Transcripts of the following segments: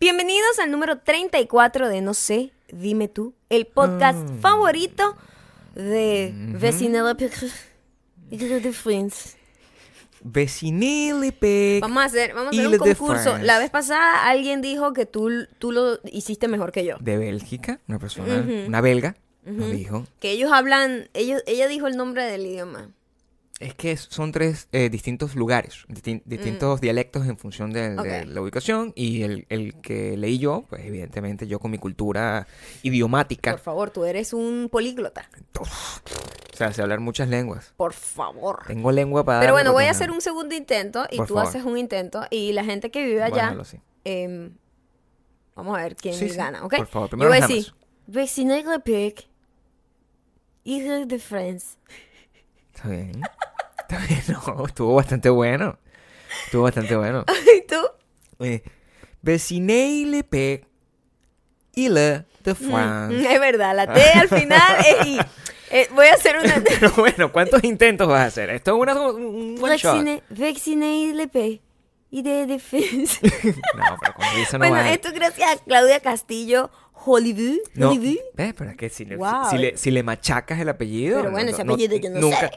Bienvenidos al número 34 de No sé, dime tú, el podcast Mm. favorito de Vecinela y de Friends. Vecinilipic. Vamos a hacer, vamos a hacer un concurso. La vez pasada alguien dijo que tú, tú lo hiciste mejor que yo. De Bélgica, una persona, una belga, nos dijo. Que ellos hablan, ellos, ella dijo el nombre del idioma. Es que son tres eh, distintos lugares, distin- distintos dialectos en función de, de Mm. La ubicación. Y el, el que leí yo, pues evidentemente yo con mi cultura idiomática, Por favor, tú eres un políglota. o sea, sé hablar muchas lenguas. Por favor. Tengo lengua para... Pero bueno, voy a hacer un segundo intento y Por tú favor. haces un intento y la gente que vive allá, Bueno, sí. em, vamos a ver quién Sí, sí. gana, ¿ok? Por favor, Yo primero voy a decir, damas. Vecinelipic, Ile de France. Está bien. No, estuvo bastante bueno. Estuvo bastante bueno. ¿Y tú? Eh, Vecinilipic, Ile de Mm, France. es verdad, la T al final es I. Eh, voy a hacer una... Pero bueno, ¿cuántos intentos vas a hacer? Esto es una, un one shot. Vacine- Vecinelipic, Ile de France. No, pero con risa no bueno, vale. esto gracias a Claudia Castillo, Hollywood. No, Hollywood. ¿ves? Pero es que si le, Wow. si, le, si le machacas el apellido. Pero bueno, no- ese no- apellido yo no nunca. sé.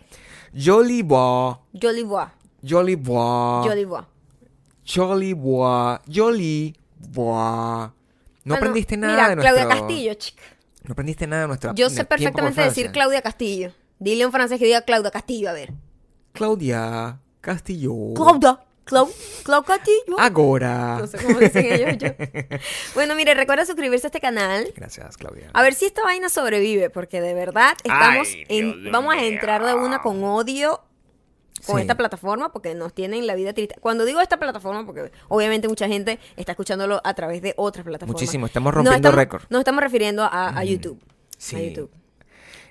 Jolibois, Jolibois. Jolibois, Jolibois. Jolibois, Jolibois. No Bueno, aprendiste nada mira, de nuestro... Claudia Castillo, chica. No aprendiste nada de nuestra... Yo sé perfectamente decir. Claudia Castillo. Dile a un francés que diga Claudia Castillo, a ver. Claudia Castillo. Claudia. Clau, Clau Castillo. Agora. No sé cómo dicen ellos yo. Bueno, mire, recuerda suscribirse a este canal. Gracias, Claudia. A ver si esta vaina sobrevive, porque de verdad estamos Ay, en, Dios vamos a entrar de una con odio con Sí. esta plataforma porque nos tienen la vida triste. Cuando digo esta plataforma, porque obviamente mucha gente está escuchándolo a través de otras plataformas. Muchísimo, estamos rompiendo récord. Nos estamos refiriendo a, a YouTube. A Sí. YouTube.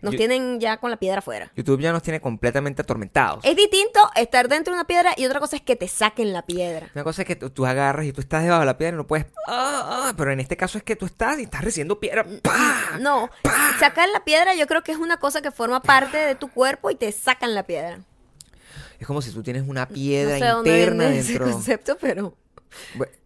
Nos Yo- tienen ya con la piedra afuera. YouTube ya nos tiene completamente atormentados. Es distinto estar dentro de una piedra y otra cosa es que te saquen la piedra. Una cosa es que tú, tú agarras y tú estás debajo de la piedra y no puedes... ah, ah, pero en este caso es que tú estás y estás recibiendo piedra. ¡Pah! No, sacar la piedra yo creo que es una cosa que forma parte de tu cuerpo y te sacan la piedra. Es como si tú tienes una No piedra sé dónde interna ese dentro. concepto, pero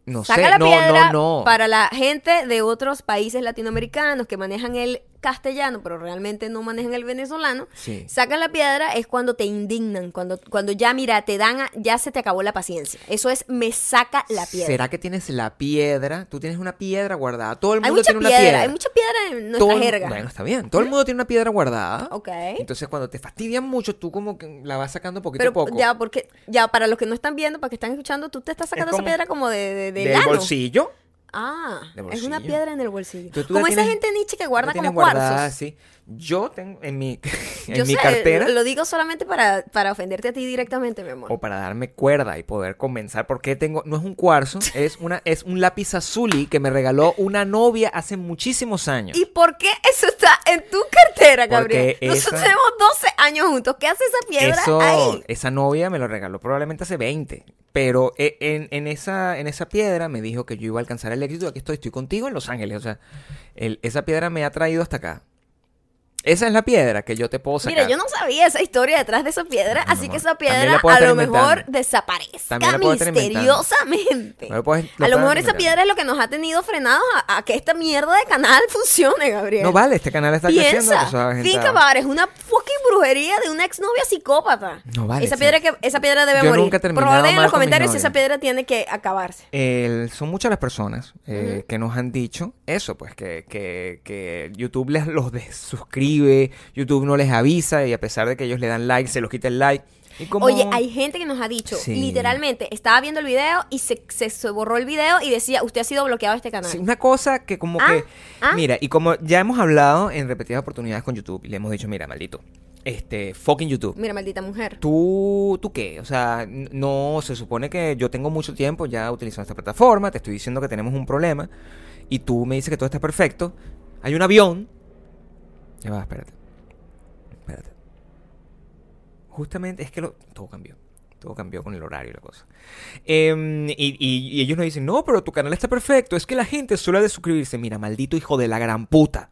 No saca sé, la no, piedra no, no. para la gente de otros países latinoamericanos que manejan el castellano, pero realmente no manejan el venezolano. Sí. Sacan la piedra es cuando te indignan, cuando cuando ya mira, te dan a- ya se te acabó la paciencia. Eso es me saca la piedra. ¿Será que tienes la piedra? Tú tienes una piedra guardada. Todo el mundo tiene una piedra, hay mucha piedra en nuestra Todo jerga. Bueno, está bien. Todo el mundo tiene una piedra guardada. Ok. Entonces, cuando te fastidian mucho, tú como que la vas sacando poquito Pero a poco. ya, porque, ya, para los que no están viendo, para que están escuchando, tú te estás sacando esa como piedra como de, de, del bolsillo. Ah, es una piedra en el bolsillo. Tú como esa tienes- gente Nietzsche que guarda como guardada, cuarzos. sí. Yo tengo en mi, en Yo mi sé, cartera. lo digo solamente para, para ofenderte a ti directamente, mi amor. o para darme cuerda y poder comenzar porque tengo no es un cuarzo es una es un lápiz azuli que me regaló una novia hace muchísimos años ¿Y por qué eso está en tu cartera, Gabriel? Porque Nosotros esa- tenemos 12 años juntos. ¿Qué hace esa piedra eso ahí? esa novia me lo regaló probablemente hace 20 pero e- en, esa piedra me dijo que yo iba a alcanzar el éxito. Aquí estoy estoy contigo en Los Ángeles. O sea esa piedra me ha traído hasta acá esa es la piedra que yo te puedo sacar Mira, yo no sabía esa historia detrás de esa piedra, No, así que esa piedra a lo mejor desaparezca misteriosamente. No lo puedes- lo a lo mejor esa piedra es lo que nos ha tenido frenados a, a que esta mierda de canal funcione, Gabriel. no vale este canal está creciendo Piensa, eso va a think gente- about it, es una fucking brujería de una exnovia psicópata. No vale, Esa piedra, que, esa piedra debe Yo morir. nunca he en los comentarios si esa piedra tiene que acabarse. El- son muchas las personas eh, que nos han dicho eso, pues que, que, que YouTube les los desuscribe, YouTube no les avisa y a pesar de que ellos le dan like, se los quita el like. Y como... Oye, hay gente que nos ha dicho, Sí. literalmente, estaba viendo el video y se, se, se borró el video y decía, usted ha sido bloqueado de este canal. Sí, una cosa que como Ah, que... ah. Mira, y como ya hemos hablado en repetidas oportunidades con YouTube y le hemos dicho, mira, maldito, este, fucking YouTube. Mira, maldita mujer. ¿Tú, ¿Tú qué? O sea, no, se supone que yo tengo mucho tiempo ya utilizando esta plataforma, te estoy diciendo que tenemos un problema y tú me dices que todo está perfecto. Hay un avión. Ya va, espérate. Espérate. Justamente es que lo, todo cambió. Todo cambió con el horario y la cosa. Em, y, y- y ellos nos dicen, no, pero tu canal está perfecto. Es que la gente suele de suscribirse. Mira, maldito hijo de la gran puta.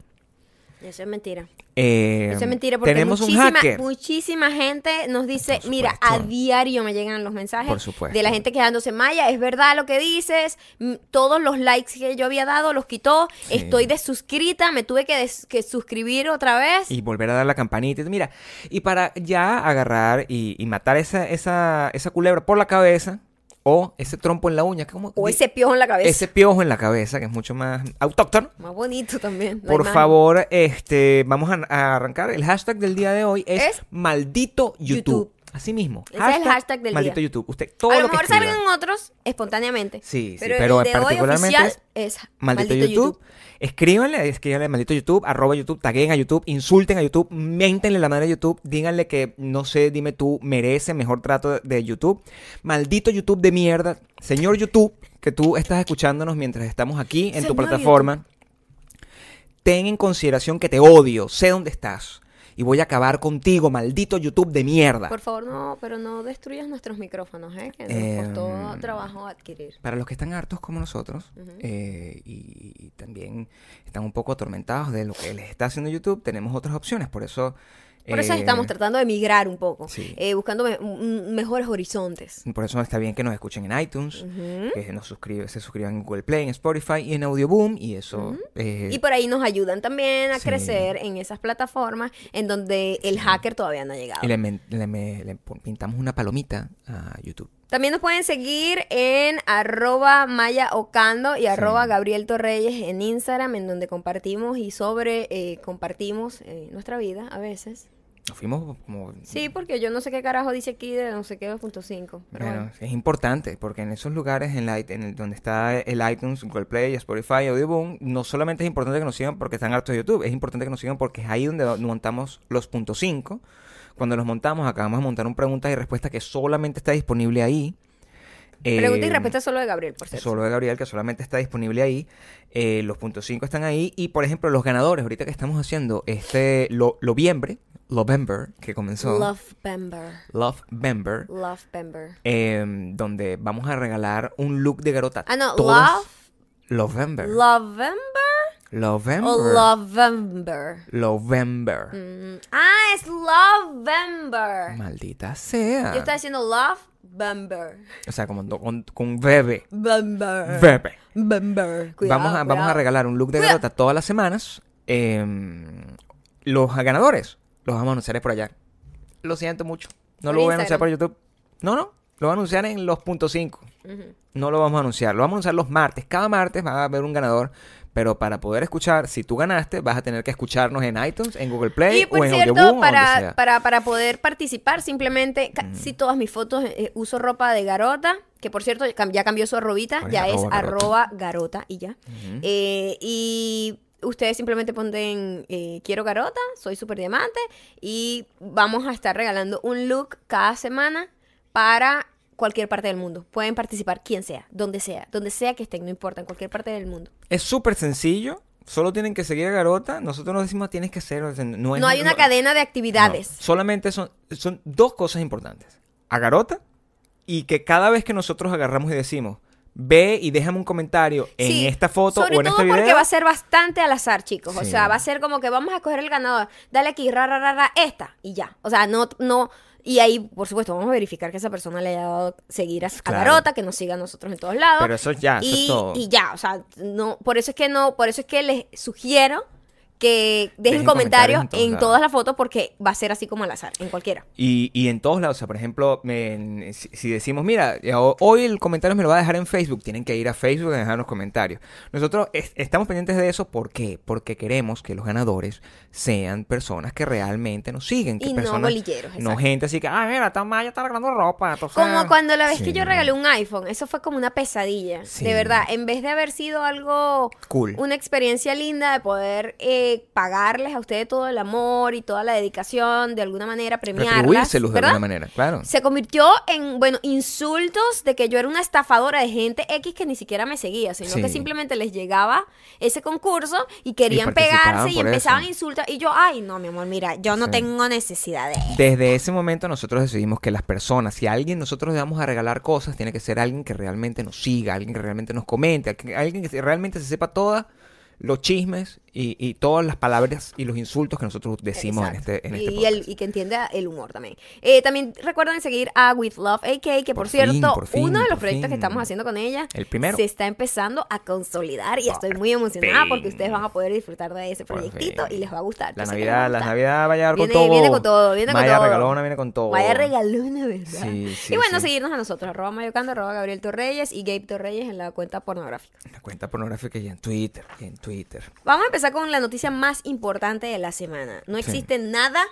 Eso es mentira. Eh, Eso es mentira porque tenemos muchísima, un hacker. muchísima gente nos dice, mira, a diario me llegan los mensajes de la gente quejándose, Maya, es verdad lo que dices, Mm, todos los likes que yo había dado los quitó, Sí. estoy desuscrita, me tuve que, des- que suscribir otra vez. Y volver a dar la campanita. Mira, y para ya agarrar y, y matar esa, esa, esa culebra por la cabeza o ese trompo en la uña. ¿cómo? o ese piojo en la cabeza. ese piojo en la cabeza, que es mucho más autóctono. Más bonito también. Por imagen. favor, este, vamos a, a arrancar. El hashtag del día de hoy es, Es maldito YouTube. YouTube. Así mismo. Ese es el hashtag del maldito día. YouTube. Usted todo a lo mejor salgan otros espontáneamente. Sí, sí, pero, pero el de hoy particularmente oficial es es Maldito, YouTube. Escríbanle, escríbanle maldito YouTube, arroba YouTube, taguen a YouTube, insulten a YouTube, miéntenle la madre a YouTube, díganle que, no sé, dime tú, merece mejor trato de YouTube. Maldito YouTube de mierda. Señor YouTube, que tú estás escuchándonos mientras estamos aquí en tu plataforma, ten en consideración que te odio, sé dónde estás. Y voy a acabar contigo, maldito YouTube de mierda. Por favor, no, pero no destruyas nuestros micrófonos, ¿eh? Que nos Em, costó trabajo adquirir. Para los que están hartos como nosotros eh, y, y también están un poco atormentados de lo que les está haciendo YouTube, tenemos otras opciones. Por eso. Por eso eh, estamos tratando de migrar un poco, sí. eh, buscando me- mejores horizontes. Por eso está bien que nos escuchen en iTunes, que nos suscribe, se suscriban en Google Play, en Spotify y en Audioboom. Y eso. eh, Y por ahí nos ayudan también a Sí. crecer en esas plataformas en donde el hacker todavía no ha llegado. y le, le pintamos una palomita a YouTube. También nos pueden seguir en arroba Maya Ocando y arroba Gabriel Torreyes en Instagram, en donde compartimos y sobre eh, compartimos eh, nuestra vida a veces. Nos fuimos como. Sí, porque yo no sé qué carajo dice aquí de no sé qué 2.5. Pero Bueno, bueno. es importante porque en esos lugares en, la, en el, donde está el iTunes, Google Play, Spotify, Audioboom, no solamente es importante que nos sigan porque están hartos de YouTube, es importante que nos sigan porque es ahí donde montamos los puntos 5. Cuando los montamos, acabamos de montar un preguntas y respuestas que solamente está disponible ahí. Pregunta y Eh, respuesta solo de Gabriel, por cierto. Solo de Gabriel, que solamente está disponible ahí. Eh, los puntos 5 están ahí. Y, por ejemplo, los ganadores, ahorita que estamos haciendo este lo, Loviembre, Lovember, que comenzó. Lovember. Love Bember. em, donde vamos a regalar un look de garota. Ah, no, Todos- Love. Lovember. Lovember Lovember. o Lovember. Lovember. Mm, Ah, es Lovember. Maldita sea. Yo estaba diciendo Love Bember. O sea, como con, con bebé. Bember. Bebé. Bember. Cuidado, vamos, a, vamos a regalar un look de garota todas las semanas. Em, los ganadores los vamos a anunciar por allá. Lo siento mucho. No Por lo voy a anunciar por YouTube. No, no. Lo voy a anunciar en los puntos 5. Ujú. No lo vamos a anunciar. Lo vamos a anunciar los martes. Cada martes va a haber un ganador. Pero para poder escuchar, si tú ganaste, vas a tener que escucharnos en iTunes, en Google Play Y por o en cierto, Audioboom o para, sea. para, para poder participar, simplemente casi todas mis fotos eh, uso ropa de garota, que por cierto ya cambió su arrobita, ¿Cuál es ya es arroba garota? arroba garota y ya. Eh, y ustedes simplemente ponen eh, quiero garota, soy super diamante y vamos a estar regalando un look cada semana para cualquier parte del mundo. Pueden participar quien sea, donde sea, donde sea que estén, no importa, en cualquier parte del mundo. Es súper sencillo. Solo tienen que seguir a Garota. Nosotros nos decimos tienes que ser. no, es- No hay una cadena de no. actividades. solamente son, son dos cosas importantes. A Garota y que cada vez que nosotros agarramos y decimos ve y déjame un comentario en Sí, esta foto sobre o en todo este porque video. va a ser bastante al azar, chicos. O sea, va a ser como que vamos a escoger el ganador. Dale aquí, ra, ra, ra, ra, esta y ya. O sea, no, no. Y ahí, por supuesto, vamos a verificar que esa persona le haya dado seguir a, a Claro. Garota, que nos siga a nosotros en todos lados. Pero eso ya, eso es todo. y ya, o sea, no, por eso es que no, por eso es que les sugiero que dejen, Dejen comentarios, comentarios en en todas las fotos porque va a ser así como al azar, en cualquiera. Y, y en todos lados, o sea, por ejemplo, me- si, si decimos, mira, eh, ho- hoy el comentario me lo va a dejar en Facebook, tienen que ir a Facebook y dejar los comentarios. Nosotros es- estamos pendientes de eso, ¿por qué? Porque queremos que los ganadores sean personas que realmente nos siguen. Que Y no bolilleros, No exacto. gente así que, ah, mira, está Maya está regalando ropa. entonces- Como cuando la vez que yo regalé un iPhone, eso fue como una pesadilla. Sí. De verdad, en vez de haber sido algo, Cool. una experiencia linda de poder eh, pagarles a ustedes todo el amor y toda la dedicación, de alguna manera premiarlas, de alguna manera, claro. Se convirtió en, bueno, insultos de que yo era una estafadora de gente X que ni siquiera me seguía, sino Sí. que simplemente les llegaba ese concurso y querían pegarse y empezaban eso. a insultar. Y yo, ay, no, mi amor, mira, yo no Sí. tengo necesidad de... Desde ese momento nosotros decidimos que las personas, si a alguien nosotros le vamos a regalar cosas, tiene que ser alguien que realmente nos siga, alguien que realmente nos comente, alguien que realmente se sepa todas los chismes y, y todas las palabras y los insultos que nosotros decimos en este, en y, este y el- y que entienda el humor también. Eh, también recuerden seguir a With Love AK, que por, Por cierto, fin, por fin, uno de los proyectos que estamos haciendo con ella El primero. se está empezando a consolidar y Por estoy muy emocionada porque ustedes van a poder disfrutar de ese proyectito y les va a gustar. La Yo Navidad, la. Navidad va a llegar con todo. viene con todo, viene con todo. regalona viene con todo. Vaya regalona, ¿verdad? Sí, sí, y bueno, sí. seguirnos a nosotros, arroba mayocando, arroba Gabriel Torreyes y Gabe Torreyes en la cuenta pornográfica. La cuenta pornográfica y en Twitter, y en Twitter. Vamos a empezar con la noticia más importante de la semana. No Sí. existe nada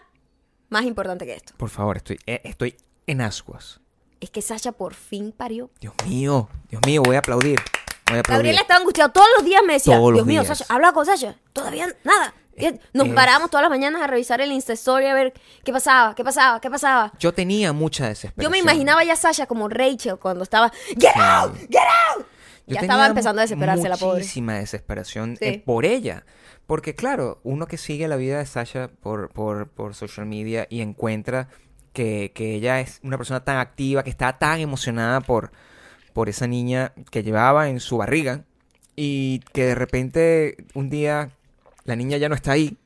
más importante que esto. Por favor, estoy, eh, estoy en ascuas. Es que Sasha por fin parió. Dios mío, Dios mío, voy a aplaudir. Voy a aplaudir. Gabriela estaba angustiada. Todos los días me decía, Todos Dios mío, días. Sasha, habla con Sasha. Todavía nada. Nos es- parábamos todas las mañanas a revisar el Insta Story a ver qué pasaba, qué pasaba, qué pasaba. Yo tenía mucha desesperación. Yo me imaginaba ya a Sasha como Rachel cuando estaba, ¡Get out! ¡Get out! Yo ya estaba empezando a desesperarse la pobre. Muchísima desesperación Sí. eh, por ella. Porque claro, uno que sigue la vida de Sasha por, por, por social media y encuentra que, que ella es una persona tan activa, que está tan emocionada por, por esa niña que llevaba en su barriga y que de repente un día la niña ya no está ahí.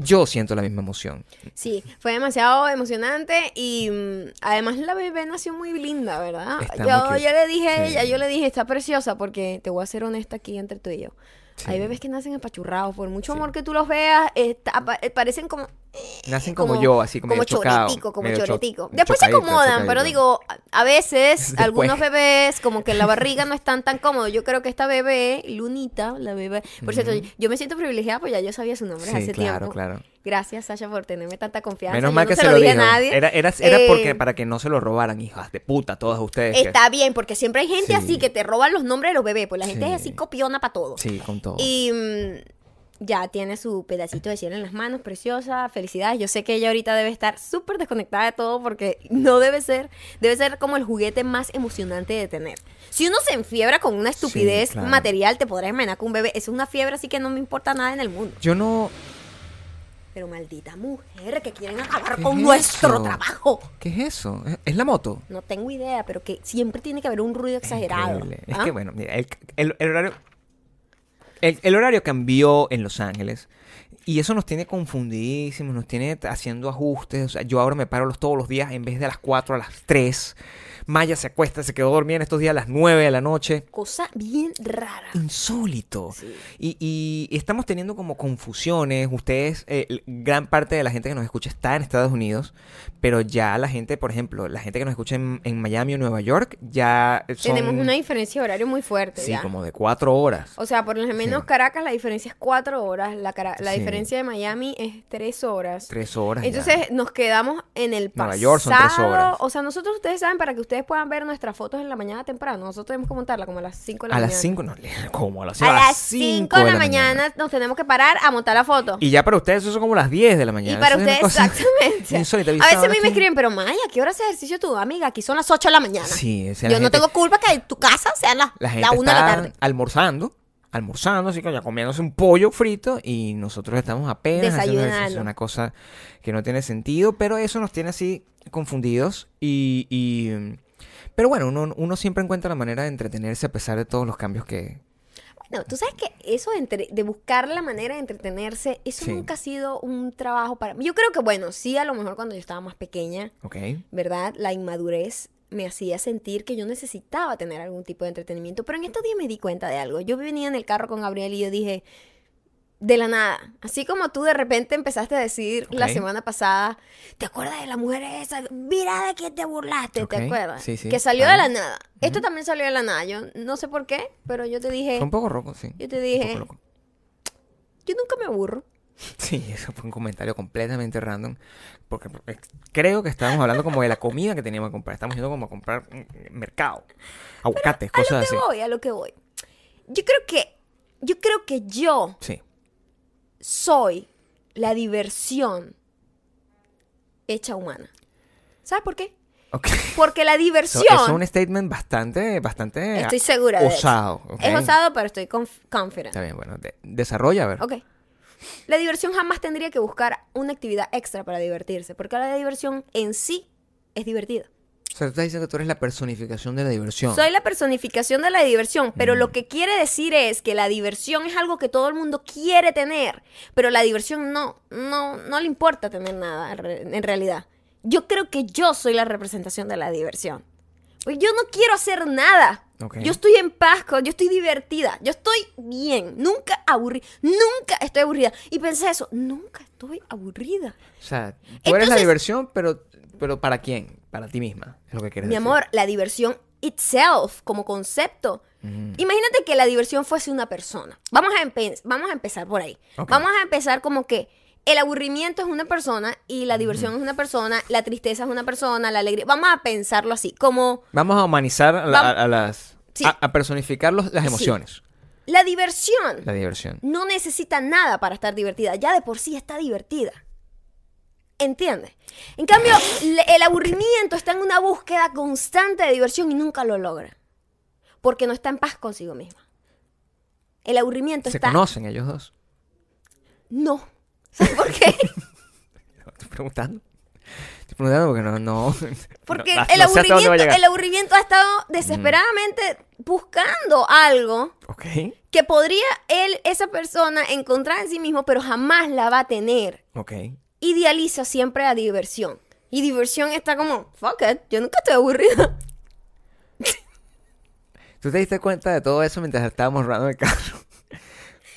Yo siento la misma emoción. Sí, fue demasiado emocionante y mm, además la bebé nació muy linda, ¿verdad? Yo, muy yo le dije a ella, yo le dije, está preciosa porque te voy a ser honesta aquí entre tú y yo. Sí. Hay bebés que nacen apachurrados, por mucho Sí. amor que tú los veas, está- pa- eh, parecen como... Nacen como, yo, así como, como chocado, como medio cho- choretico. Después se acomodan, pero digo, a- veces Después. algunos bebés como que la barriga no están tan cómodos. Yo creo que esta bebé, Lunita, la bebé, por cierto, yo me siento privilegiada porque ya yo sabía su nombre Sí, hace claro, tiempo. claro. Gracias, Sasha, por tenerme tanta confianza. Menos Yo mal no que se, lo dije dijo. a nadie. Era, era, era Eh, porque para que no se lo robaran, hijas de puta, todas ustedes. que- Está bien, porque siempre hay gente Sí. así que te roban los nombres de los bebés, pues la gente Sí. es así copiona para todo. Sí, con todo. Y ya tiene su pedacito de cielo en las manos, preciosa, felicidades. Yo sé que ella ahorita debe estar súper desconectada de todo porque no debe ser, debe ser como el juguete más emocionante de tener. Si uno se enfiebra con una estupidez claro. material, te podrás imaginar que un bebé es una fiebre así que no me importa nada en el mundo. Yo no. Pero maldita mujer que quieren acabar ¿Qué con es nuestro trabajo. ¿Qué es eso? ¿Es- ¿Es la moto? No tengo idea, pero que siempre tiene que haber un ruido exagerado. Es ¿Ah? que bueno, mira, el, el- el horario. El, el horario cambió en Los Ángeles. Y eso nos tiene confundidísimos, nos tiene haciendo ajustes. O sea, yo ahora me paro los, todos los días en vez de a las 4 a las 3. Maya se acuesta, se quedó dormida en estos días a las 9 de la noche. Cosa bien rara. insólito. Sí. Y, y estamos teniendo como confusiones. Ustedes, eh, gran parte de la gente que nos escucha está en Estados Unidos, pero ya la gente, por ejemplo, la gente que nos escucha en, en Miami o Nueva York, ya son... Tenemos una diferencia de horario muy fuerte. Sí, ya. como de cuatro horas. O sea, por lo menos Sí. Caracas la diferencia es cuatro horas, la, cara- la Sí. diferencia de Miami es tres horas. Tres horas. ya. Entonces nos quedamos en el pasado. Nueva York son tres horas. O sea, nosotros ustedes saben para que ustedes puedan ver nuestras fotos en la mañana temprano. Nosotros tenemos que montarla como a las 5 de la a mañana. las cinco, no, ¿cómo? A las, A las 5 de la mañana, nos tenemos que parar a montar la foto. Y ya para ustedes eso son como las 10 de la mañana. Y para ustedes, exactamente. insólita. A ¿Viste veces a mí me escriben, pero Maya, ¿a ¿qué hora haces ejercicio tú, amiga? Aquí son las 8 de la mañana. Sí, o sea, Yo no gente- tengo culpa que en tu casa sean las La gente la 1 de la tarde. almorzando, almorzando, así que ya comiéndose un pollo frito y nosotros estamos apenas haciendo ejercicio, una cosa que no tiene sentido, pero eso nos tiene así confundidos y... y- pero bueno, uno, uno siempre encuentra la manera de entretenerse a pesar de todos los cambios que... No, tú sabes que eso de, entre- de buscar la manera de entretenerse, eso Sí. nunca ha sido un trabajo para mí. Yo creo que, bueno, sí, a lo mejor cuando yo estaba más pequeña, ¿Ok? ¿verdad? La inmadurez me hacía sentir que yo necesitaba tener algún tipo de entretenimiento. Pero en estos días me di cuenta de algo. Yo venía en el carro con Gabriel y yo dije, de la nada, así como tú de repente empezaste a decir la semana pasada, ¿te acuerdas de la mujer esa? Mira de quién te burlaste, ¿te acuerdas? sí, sí, que salió de la nada. Esto también salió de la nada. Yo no sé por qué, pero yo te dije, Fue un poco roco, sí. yo te un dije, yo nunca me aburro. Sí, eso fue un comentario completamente random. Porque creo que estábamos hablando como de la comida que teníamos que comprar. Estamos yendo como a comprar mm, mercado. Aguacates, A lo cosas que así. voy, a lo que voy. Yo creo que, yo creo que yo Sí. soy la diversión hecha humana. ¿Sabes por qué? Ok. Porque la diversión, eso es un statement bastante, bastante estoy segura de eso. osado. ¿ok? es osado, pero estoy conf- confident. Está bien, bueno, de- desarrolla, a ver. Ok. La diversión jamás tendría que buscar una actividad extra para divertirse, porque la diversión en sí es divertida. O sea, tú estás diciendo que tú eres la personificación de la diversión. Soy la personificación de la diversión, pero lo que quiere decir es que la diversión es algo que todo el mundo quiere tener, pero la diversión no, no, no le importa tener nada en realidad. Yo creo que yo soy la representación de la diversión. Pues yo no quiero hacer nada. Yo estoy en paz, con- yo estoy divertida, yo estoy bien, nunca aburrida, nunca estoy aburrida. Y pensé eso, nunca estoy aburrida. O sea, tú eres la diversión, pero, pero ¿para quién? Para ti misma, es lo que quieres Mi decir. amor, la diversión itself como concepto. Imagínate que la diversión fuese una persona. Vamos a, empe- vamos a empezar por ahí. Vamos a empezar como que el aburrimiento es una persona y la diversión es una persona, la tristeza es una persona, la alegría. Vamos a pensarlo así, como Vamos a humanizar a, la- Vam- a- a las... Sí. A, a personificar los- las Sí. emociones. la diversión La diversión. no necesita nada para estar divertida. Ya de por sí está divertida. ¿Entiendes? En cambio, el aburrimiento está en una búsqueda constante de diversión y nunca lo logra. Porque no está en paz consigo misma. El aburrimiento ¿Se está... conocen ellos dos? No. ¿Sabes por qué? Estoy preguntando. Estoy preguntando porque no... no Porque no- el, no aburrimiento, el aburrimiento ha estado desesperadamente buscando algo Ok. que podría él, esa persona, encontrar en sí mismo, pero jamás la va a tener. Ok. idealiza siempre a diversión. Y diversión está como, fuck it, yo nunca estoy aburrida. ¿Tú te diste cuenta de todo eso mientras estábamos rodando el carro?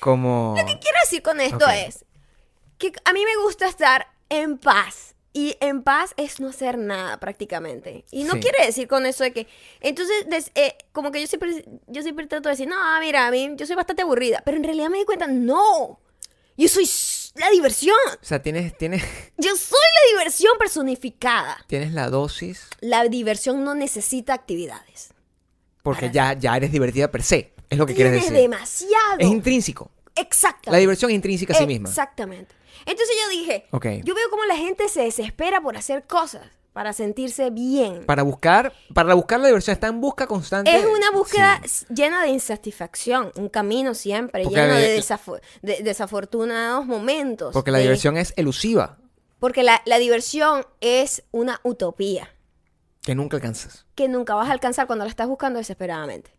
Como... ¿Qué quiero decir con esto es que a mí me gusta estar en paz. Y en paz es no hacer nada prácticamente. Y no Sí. quiere decir con eso de que... Entonces, des- eh, como que yo siempre, yo siempre trato de decir, no, mira, a mí yo soy bastante aburrida. Pero en realidad me di cuenta, no. Yo soy la diversión. O sea, tienes, tienes, Yo soy la diversión personificada. tienes la dosis La diversión no necesita actividades. porque ya, ya eres divertida per se. Es lo que quieres decir. demasiado. Es intrínseco. Exactamente. La diversión es intrínseca a sí misma. Exactamente. Entonces yo dije, yo veo cómo la gente se desespera por hacer cosas para sentirse bien. Para buscar, para buscar la diversión, está en busca constante. es una búsqueda Sí. llena de insatisfacción, un camino siempre Porque lleno de, desafo- de desafortunados momentos. Porque la de- diversión es elusiva, Porque la, la diversión es una utopía que nunca alcanzas. que nunca vas a alcanzar cuando la estás buscando desesperadamente.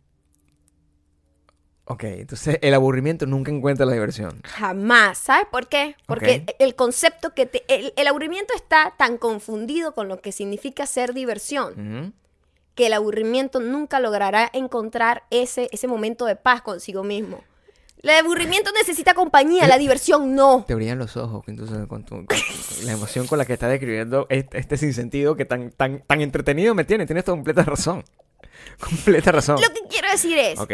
Ok, entonces el aburrimiento nunca encuentra la diversión. Jamás. ¿Sabes por qué? Porque Ok. el concepto que te... El, el aburrimiento está tan confundido con lo que significa ser diversión que el aburrimiento nunca logrará encontrar ese, ese momento de paz consigo mismo. El aburrimiento necesita compañía, la diversión no. Te brillan los ojos entonces, con, tu- con- la emoción con la que estás describiendo este, este sinsentido que tan, tan, tan entretenido me tiene. Tienes toda completa razón. Completa razón. Lo que quiero decir es, Ok.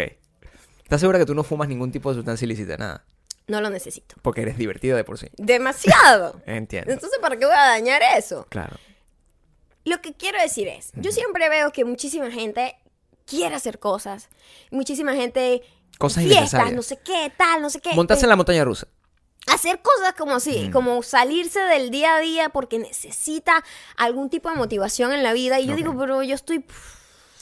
¿Estás segura que tú no fumas ningún tipo de sustancia ilícita? Nada. no lo necesito. Porque eres divertido de por sí. Demasiado. Entiendo. Entonces, ¿para qué voy a dañar eso? Claro. Lo que quiero decir es, yo siempre veo que muchísima gente quiere hacer cosas. Muchísima gente... Cosas fiestas, no sé qué, tal, no sé qué. Montarse en la montaña rusa. hacer cosas como así, como salirse del día a día porque necesita algún tipo de motivación en la vida. Y yo digo, pero yo estoy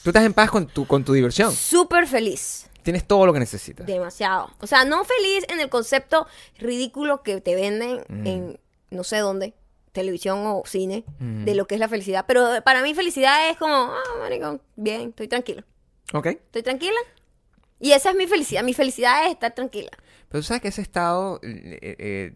Tú estás en paz con tu, con tu diversión. súper feliz. Tienes todo lo que necesitas. Demasiado. O sea, no feliz en el concepto ridículo que te venden en no sé dónde, televisión o cine, de lo que es la felicidad. Pero para mí felicidad es como, ah, marico, bien, estoy tranquila. Ok. Estoy tranquila. Y esa es mi felicidad. Mi felicidad es estar tranquila. Pero tú sabes que ese estado eh, eh,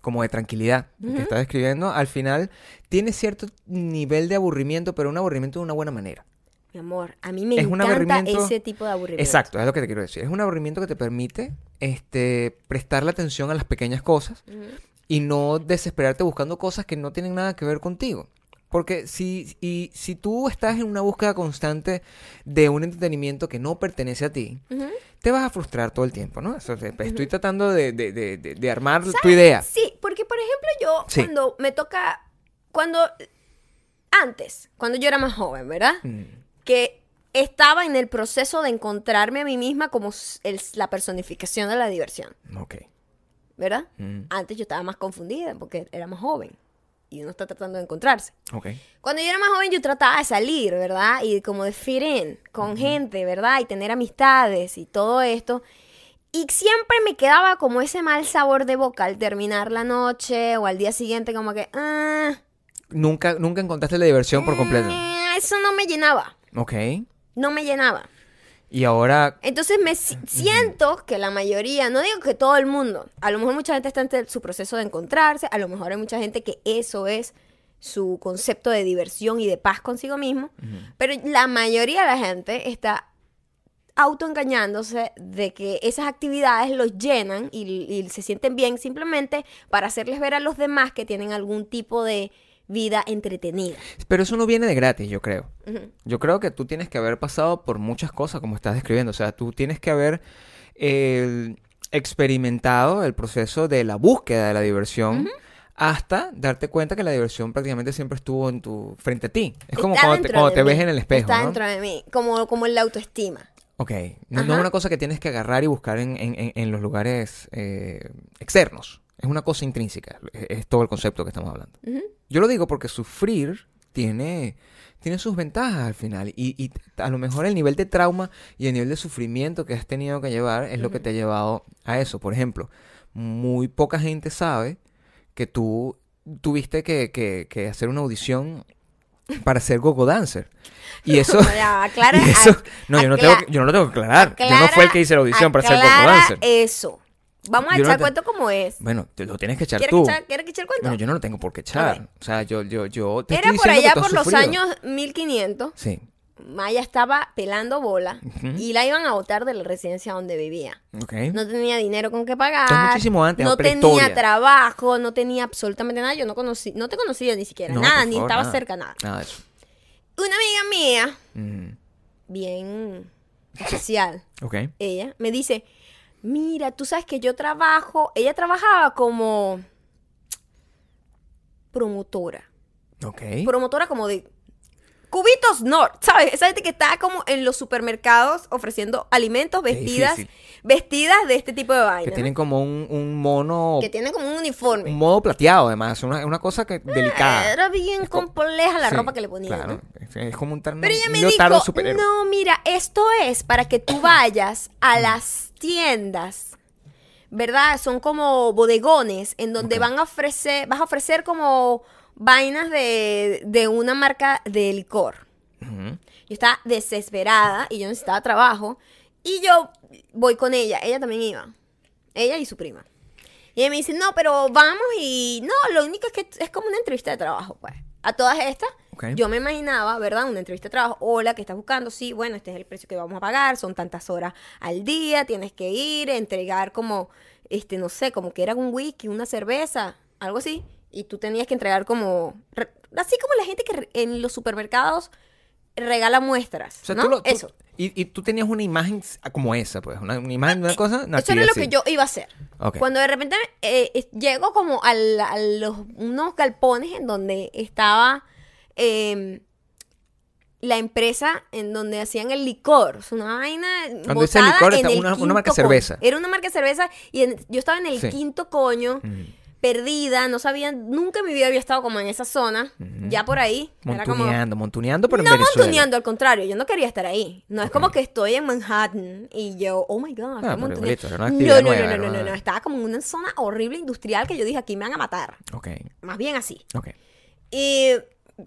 como de tranquilidad que estás describiendo, al final tiene cierto nivel de aburrimiento, pero un aburrimiento de una buena manera. Mi amor, a mí me Es un encanta aburrimiento- ese tipo de aburrimiento. Exacto, es lo que te quiero decir. Es un aburrimiento que te permite este, prestarle atención a las pequeñas cosas y no desesperarte buscando cosas que no tienen nada que ver contigo. Porque si, y, si tú estás en una búsqueda constante de un entretenimiento que no pertenece a ti, te vas a frustrar todo el tiempo, ¿no? Te- Estoy tratando de, de- de- de- de armar tu idea. Sí, porque por ejemplo yo Sí. cuando me toca, cuando antes, cuando yo era más joven, ¿verdad? Mm, Que estaba en el proceso de encontrarme a mí misma como el- la personificación de la diversión, ok. ¿verdad? Mm, Antes yo estaba más confundida porque era más joven y uno está tratando de encontrarse. ok. Cuando yo era más joven yo trataba de salir, ¿verdad? Y como de fit in con gente, ¿verdad? Y tener amistades y todo esto. Y siempre me quedaba como ese mal sabor de boca al terminar la noche o al día siguiente como que... ah, Nunca, nunca encontraste la diversión por completo. eh, eso no me llenaba. Ok. No me llenaba. Y ahora, Entonces me si- siento que la mayoría, no digo que todo el mundo, a lo mejor mucha gente está en su proceso de encontrarse, a lo mejor hay mucha gente que eso es su concepto de diversión y de paz consigo mismo, pero la mayoría de la gente está autoengañándose de que esas actividades los llenan y, y se sienten bien simplemente para hacerles ver a los demás que tienen algún tipo de vida entretenida. pero eso no viene de gratis, yo creo. Yo creo que tú tienes que haber pasado por muchas cosas, como estás describiendo. O sea, tú tienes que haber eh, experimentado el proceso de la búsqueda de la diversión hasta darte cuenta que la diversión prácticamente siempre estuvo en tu frente a ti. Es como Está cuando te, cuando ves en el espejo, Está ¿no? dentro de mí, como, como en la autoestima. Ok. No, no es una cosa que tienes que agarrar y buscar en, en- en- en los lugares eh, externos. Es una cosa intrínseca. Es, todo el concepto que estamos hablando. Yo lo digo porque sufrir tiene, tiene sus ventajas al final. Y, y a lo mejor el nivel de trauma y el nivel de sufrimiento que has tenido que llevar es lo que te ha llevado a eso. Por ejemplo, muy poca gente sabe que tú tuviste que, que- que hacer una audición para ser gogo dancer. Y eso... Ya, aclara, y eso- no, yo no, tengo, yo no lo tengo que aclarar. yo no fue el que hice la audición para ser gogo aclara dancer. eso. Vamos a Yo no echar te- cuento como es. Bueno, te lo tienes que echar ¿Quieres tú. que, echa- ¿Quieres que el cuento? Bueno, yo no lo tengo por qué echar. O sea, yo, yo, yo te Era estoy por que allá por los sufrido. años 1500. Sí. Maya estaba pelando bola y la iban a botar de la residencia donde vivía. Ok. No tenía dinero con que pagar. Esto es muchísimo antes, No tenía trabajo, no tenía absolutamente nada. Yo no conocí, no te conocía ni siquiera No, nada, ni favor, estaba nada. cerca nada. Nada. Una amiga mía, bien especial, Ok. ella, me dice, mira, tú sabes que yo trabajo, ella trabajaba como promotora, Ok. promotora como de Cubitos North, ¿sabes? Esa gente que está como en los supermercados ofreciendo alimentos vestidas, vestidas de este tipo de vaina. Que tienen como un, un mono. que tienen como un uniforme. Un modo plateado, además. Una, una cosa que delicada. Era bien Es compleja la Sí, ropa que le ponían. Claro. ¿no? Es, como un, terno, Pero ella me dijo, no, mira, esto es para que tú vayas a las tiendas, ¿verdad? Son como bodegones en donde van a ofrecer, vas a ofrecer como vainas de, de una marca de licor. Yo estaba desesperada y yo necesitaba trabajo. Y yo voy con ella. Ella también iba. Ella y su prima. Y ella me dice, no, pero vamos y... No, lo único es que es como una entrevista de trabajo, pues. A todas estas, Yo me imaginaba, ¿verdad? Una entrevista de trabajo. Hola, ¿qué estás buscando? Sí, bueno, este es el precio que vamos a pagar. Son tantas horas al día. Tienes que ir, entregar como, este, no sé, como que era un whisky, una cerveza, algo así. Y tú tenías que entregar como... Así como la gente que en los supermercados regala muestras, O sea, ¿no? tú lo- tú- Eso. Y, y tú tenías una imagen como esa, pues. Una, una imagen de una cosa. Eso era lo que yo iba a hacer. Cuando de repente eh, llego como al- a los, unos galpones en donde estaba eh, la empresa en donde hacían el licor. Es una vaina botada licor, en el una- una marca de cerveza. Era una marca de cerveza y en- yo estaba en el Sí. quinto coño, Ujú. perdida, no sabía, nunca en mi vida había estado como en esa zona, Ujú. ya por ahí. Era como, Montuneando, montuneando, pero en no Venezuela. montuneando, al contrario, yo no quería estar ahí. No es como que estoy en Manhattan y yo, oh my god, montuneando. igualito, era una no, no, no, nueva, no, era no, no, no, estaba como en una zona horrible industrial que yo dije, aquí me van a matar. Ok, Más bien así. ok. Y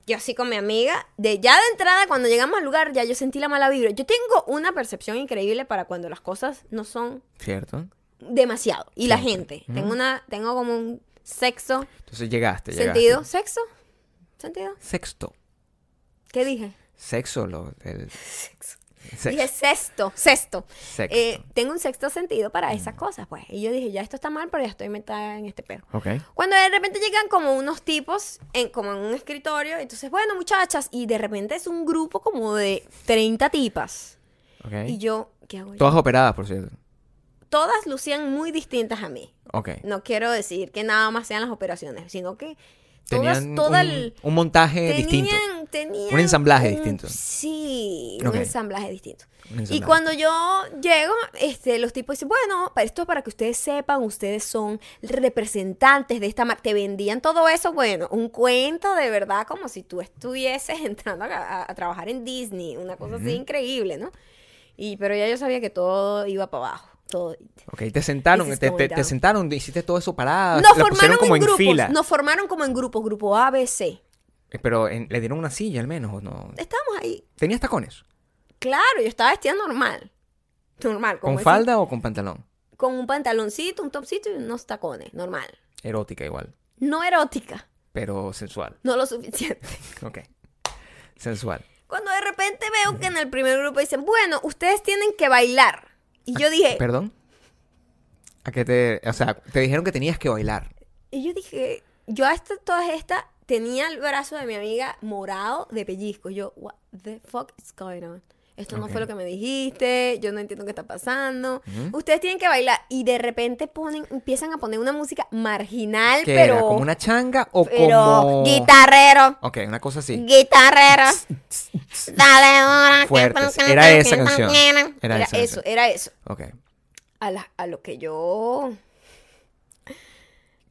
yo así con mi amiga, de ya de entrada, cuando llegamos al lugar, ya yo sentí la mala vibra. Yo tengo una percepción increíble para cuando las cosas no son ¿Cierto? demasiado. Y la gente. Tengo una, tengo como un sexo, Entonces llegaste, llegaste. sentido. ¿Sexo? ¿Sentido? Sexto. ¿Qué dije? Sexo, lo, el, Sexo. Sexto. Dije sexto, sexto. Sexto. Eh, tengo un sexto sentido para esas cosas, pues. Y yo dije, ya esto está mal, pero ya estoy metida en este perro. ok. Cuando de repente llegan como unos tipos, en, como en un escritorio, entonces, bueno, muchachas, y de repente es un grupo como de 30 tipas. Ok. Y yo, ¿qué hago yo? Todas operadas, por cierto. Todas lucían muy distintas a mí. Ok. No quiero decir que nada más sean las operaciones, sino que todas, Tenían todo un, el... un montaje distinto. Tenían, tenían Un ensamblaje un- distinto. Sí, un ensamblaje distinto. Un Y cuando yo llego, este, los tipos dicen, bueno, esto para que ustedes sepan, ustedes son representantes de esta marca. Te vendían todo eso, bueno, un cuento de verdad como si tú estuvieses entrando a, a- a trabajar en Disney, una cosa así increíble, ¿no? Y pero ya yo sabía que todo iba para abajo, todo. Ok, te sentaron, te, sentaron, hiciste todo eso parada. Nos formaron como en en grupos, fila. nos formaron como en grupos, grupo A, B, C. Eh, Pero en- le dieron una silla al menos, ¿o no? Estábamos ahí. ¿Tenías tacones? Claro, yo estaba vestida normal. Normal. como ¿Con falda o con pantalón? Con un pantaloncito, un topcito y unos tacones. Normal. Erótica igual, No erótica. pero sensual. No lo suficiente. Ok. Sensual. Cuando de repente veo que en el primer grupo dicen, bueno, ustedes tienen que bailar. Y yo dije, ¿Perdón? ¿A qué te...? O sea, te dijeron que tenías que bailar. y yo dije, yo a esta, todas estas tenía el brazo de mi amiga morado de pellizco. Yo, what the fuck is going on? Esto no fue lo que me dijiste, yo no entiendo qué está pasando. Ustedes tienen que bailar y de repente ponen, empiezan a poner una música marginal, ¿Qué pero era? ¿Como una changa o pero como...? guitarrero. Ok, una cosa así. Guitarrero. Dale ahora. Fuertes. Era esa canción. Era, Era esa eso, canción. era eso. Ok. A, la- a lo que yo,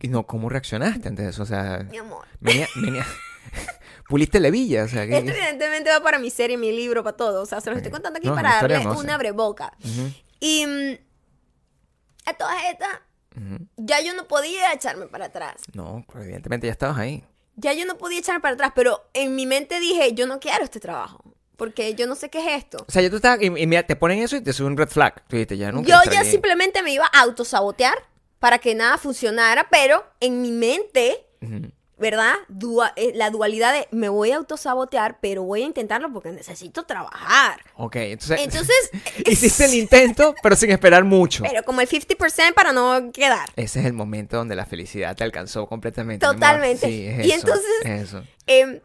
Y no, ¿cómo reaccionaste ante eso? O sea, mi amor. venía... venía... Puliste levilla, o sea... que- Esto evidentemente va para mi serie, mi libro, para todo. O sea, se los estoy contando aquí No, para darle hermosa. una breboca. Ujú, Y mm, a todas estas, ujú. ya yo no podía echarme para atrás. No, evidentemente ya estabas ahí. Ya yo no podía echarme para atrás, pero en mi mente dije, yo no quiero este trabajo. Porque yo no sé qué es esto. O sea, ya tú estabas... Y, y mira, te ponen eso y te sube un red flag. Tú dijiste, ya no Yo ya aquí. simplemente me iba a autosabotear para que nada funcionara, pero en mi mente, Ujú. ¿Verdad? Dua- eh, la dualidad de me voy a autosabotear, pero voy a intentarlo porque necesito trabajar. Ok, entonces... Entonces, Hiciste el intento, pero sin esperar mucho. pero como el 50% para no quedar. Ese es el momento donde la felicidad te alcanzó completamente. Totalmente. Sí, es Y eso, entonces- es eso. Em,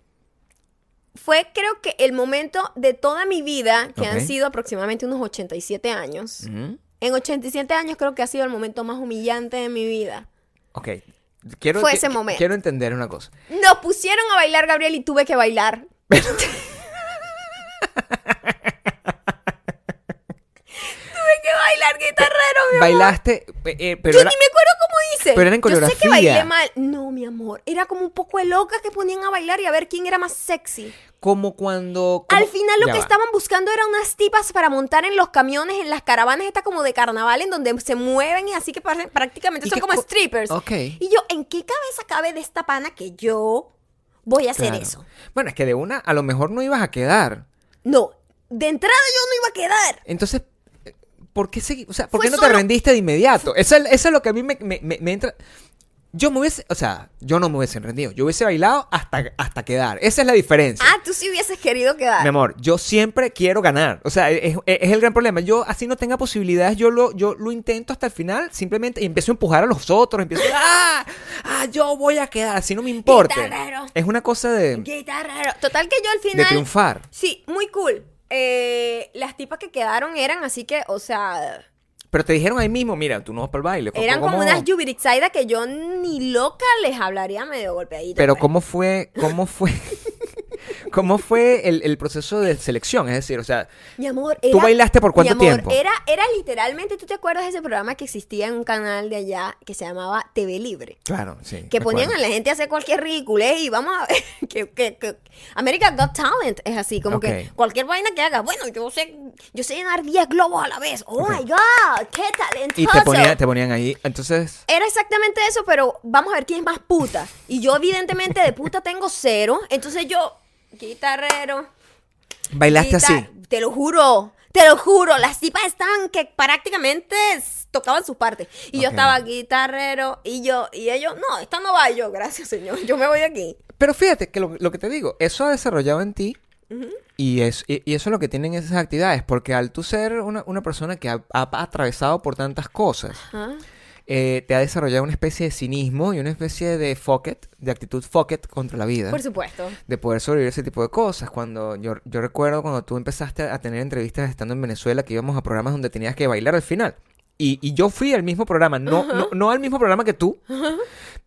fue creo que el momento de toda mi vida, que Ok. han sido aproximadamente unos 87 años. Ujú. En 87 años creo que ha sido el momento más humillante de mi vida. Ok. Quiero, Fue ese momento. Quiero entender una cosa. Nos pusieron a bailar, Gabriel, y tuve que bailar. tuve que bailar guitarrero, mi amor. Bailaste, eh, eh, pero Yo era- ni me acuerdo cómo hice. pero era en Yo sé que coreografía. bailé mal. No, mi amor. Era como un poco de locas que ponían a bailar y a ver quién era más sexy. Como cuando... como- Al final lo Ya que va. estaban buscando eran unas tipas para montar en los camiones, en las caravanas estas como de carnaval, en donde se mueven y así que parecen- prácticamente ¿Y son como co- strippers. Ok. Y yo, ¿en qué cabeza cabe de esta pana que yo voy a hacer Claro. eso? Bueno, es que de una a lo mejor no ibas a quedar. No, de entrada yo no iba a quedar. Entonces, eh, ¿por qué segui- O sea, ¿por qué no solo- te rendiste de inmediato? Eso, es- eso es lo que a mí me, me- me- me entra... Yo me hubiese... O sea, yo no me hubiese rendido. Yo hubiese bailado hasta, hasta quedar. Esa es la diferencia. Ah, tú sí hubieses querido quedar. Mi amor, yo siempre quiero ganar. O sea, es, es- es el gran problema. Yo, así no tenga posibilidades, yo lo, yo lo intento hasta el final, simplemente, y empiezo a empujar a los otros, empiezo ¡ah! ¡ah! Yo voy a quedar, así no me importa. Guitarrero. Es una cosa de, Guitarrero. Total que yo al de final... triunfar. Sí, muy cool. Eh, las tipas que quedaron eran así que, o sea, Pero te dijeron ahí mismo, mira, tú no vas para el baile. ¿Cómo- eran como unas Yubirixaida que yo ni loca les hablaría medio golpeadita. Pero pues. ¿cómo fue, cómo fue, cómo fue el, el proceso de selección? Es decir, o sea, Mi amor, ¿Tú bailaste por cuánto mi amor, tiempo? Era, era literalmente, ¿tú te acuerdas de ese programa que existía en un canal de allá que se llamaba TV Libre? claro, sí. Que ponían a la gente a hacer cualquier ridiculez y vamos a ver que, que, que America Got Talent es así, como que Ok. cualquier vaina que haga, bueno, yo sé, yo sé llenar 10 globos a la vez. Oh Ok. my god, qué talentoso. Y te ponían, te ponían ahí, entonces... Era exactamente eso, pero vamos a ver quién es más puta. Y yo evidentemente de puta tengo cero, entonces yo guitarrero, Bailaste guitar- así. Te lo juro, te lo juro, las tipas estaban que prácticamente tocaban sus partes. Y yo estaba guitarrero y yo y ellos, no, esta no va yo, gracias señor, yo me voy de aquí. Pero fíjate que lo, lo que te digo, eso ha desarrollado en ti y, es, y, y eso es lo que tienen esas actividades, porque al tú ser una, una persona que ha, ha atravesado por tantas cosas. Eh, te ha desarrollado una especie de cinismo y una especie de fuck it, de actitud fuck it contra la vida. Por supuesto. de poder sobrevivir ese tipo de cosas. Cuando yo, yo recuerdo cuando tú empezaste a tener entrevistas estando en Venezuela que íbamos a programas donde tenías que bailar al final. Y, y yo fui al mismo programa, no, no, no al mismo programa que tú,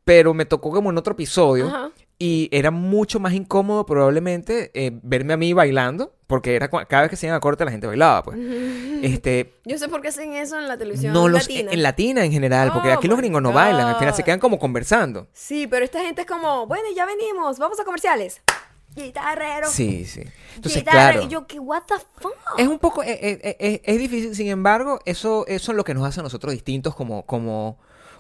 pero me tocó como en otro episodio. Ajá. Y era mucho más incómodo probablemente eh, verme a mí bailando, porque era cada vez que se iban a corte la gente bailaba, pues. Este, Yo sé por qué hacen eso en la televisión no los latina. en latina en general, porque Oh aquí los my gringos no bailan, al final se quedan como conversando. Sí, pero esta gente es como, bueno, ya venimos, vamos a comerciales. Guitarrero. Sí, sí. Entonces, guitarra. claro. Y yo, que what the fuck? Es un poco, eh, eh, eh, es, difícil, sin embargo, eso, eso es lo que nos hace a nosotros distintos como, como,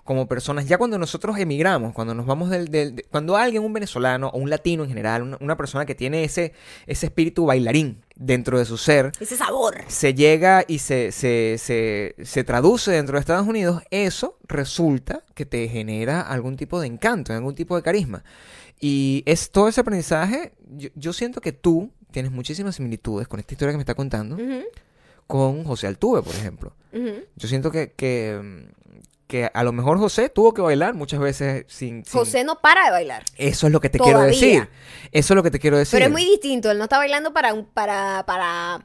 como personas, ya cuando nosotros emigramos, cuando nos vamos del, del- de- cuando alguien, un venezolano o un latino en general, una, una persona que tiene ese, ese espíritu bailarín dentro de su ser, Ese sabor. se llega y se, se, se, se traduce dentro de Estados Unidos, eso resulta que te genera algún tipo de encanto, algún tipo de carisma. Y es todo ese aprendizaje, yo, yo siento que tú tienes muchísimas similitudes con esta historia que me está contando, con José Altuve, por ejemplo. Yo siento que, que, que a lo mejor José tuvo que bailar muchas veces sin... sin- José no para de bailar. Eso es lo que te quiero decir. Eso es lo que te quiero decir. Pero es muy distinto. Él no está bailando para un, para, para.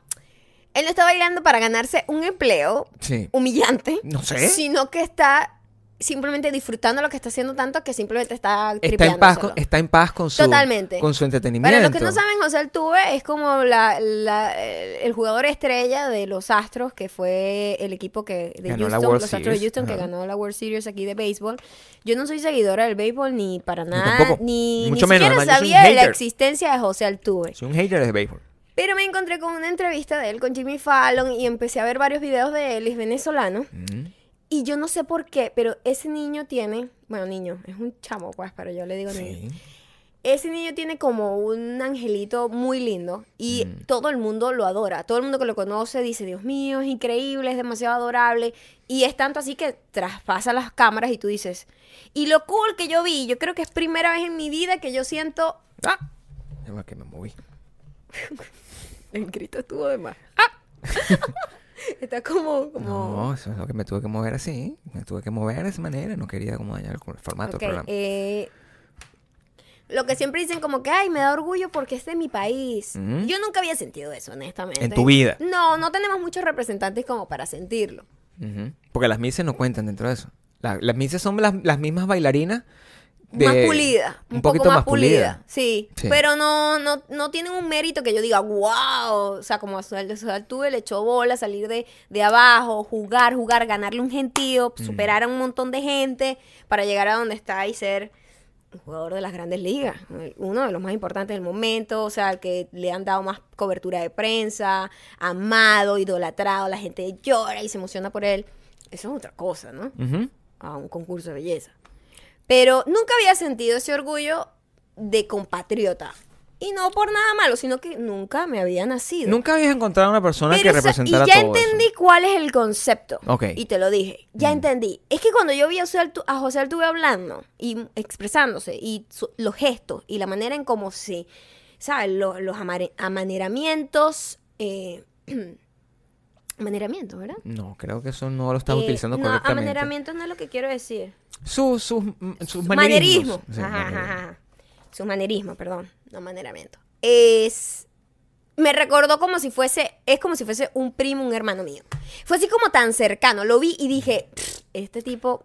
Él no está bailando para ganarse un empleo Sí. humillante. No sé. Sino que está simplemente disfrutando lo que está haciendo tanto que simplemente está Está en, paz con, está en paz con su, Totalmente. con su entretenimiento. Para los que no saben, José Altuve es como la, la- el jugador estrella de los Astros, que fue el equipo que de Ganó Houston, los Astros de Series, Houston, que ganó la World Series aquí de béisbol. Yo no soy seguidora del béisbol ni para nada, tampoco. ni, Mucho ni menos, siquiera sabía de la existencia de José Altuve. Soy un hater de béisbol. Pero me encontré con una entrevista de él con Jimmy Fallon y empecé a ver varios videos de él, es venezolano. Mm. Y yo no sé por qué, pero ese niño tiene, bueno, niño, es un chamo, pues, pero yo le digo niño. Sí. Ese niño tiene como un angelito muy lindo y Mm. todo el mundo lo adora. Todo el mundo que lo conoce dice, Dios mío, es increíble, es demasiado adorable. Y es tanto así que traspasa las cámaras y tú dices, y lo cool que yo vi, yo creo que es primera vez en mi vida que yo siento... ¡Ah! Va que me moví. El grito estuvo de más. Está como... como... No, eso es lo que me tuve que mover así. Me tuve que mover de esa manera. No quería como dañar el formato Ok, del programa. eh, lo que siempre dicen como que, ay, me da orgullo porque este es mi país. Yo nunca había sentido eso, honestamente. En tu vida. No, no tenemos muchos representantes como para sentirlo. Porque las mises no cuentan dentro de eso. La- las mises son las, las mismas bailarinas. De- más pulida, un, un poco poquito más, más pulida. pulida. Sí, Sí. pero no, no, no tienen un mérito que yo diga, wow, o sea, como a Suel- Suel tuve, le echó bola, salir de, de abajo, jugar, jugar, ganarle un gentío, Mm. superar a un montón de gente para llegar a donde está y ser un jugador de las grandes ligas, uno de los más importantes del momento, o sea, al que le han dado más cobertura de prensa, amado, idolatrado, la gente llora y se emociona por él. Eso es otra cosa, ¿no? A un concurso de belleza. Pero nunca había sentido ese orgullo de compatriota. Y no por nada malo, sino que nunca me había nacido. Nunca habías encontrado una persona Pero, que o sea, representara y ya todo entendí eso. cuál es el concepto. Ok. Y te lo dije. Ya entendí. Es que cuando yo vi a José, Altu- a José Altuve hablando y expresándose y su- los gestos y la manera en cómo se, ¿sabes? Los, los amare- amaneramientos, eh, amaneramientos, ¿verdad? No, creo que eso no lo estás Eh, utilizando no, correctamente. amaneramientos no es lo que quiero decir. Sus, sus, sus Manerismo. manerismos. Sí, Ajá, ajá, manerismos. ajá. Su manerismo, perdón. No maneramiento. Es. Me recordó como si fuese. Es como si fuese un primo, un hermano mío. Fue así como tan cercano. Lo vi y dije, "Pff, este tipo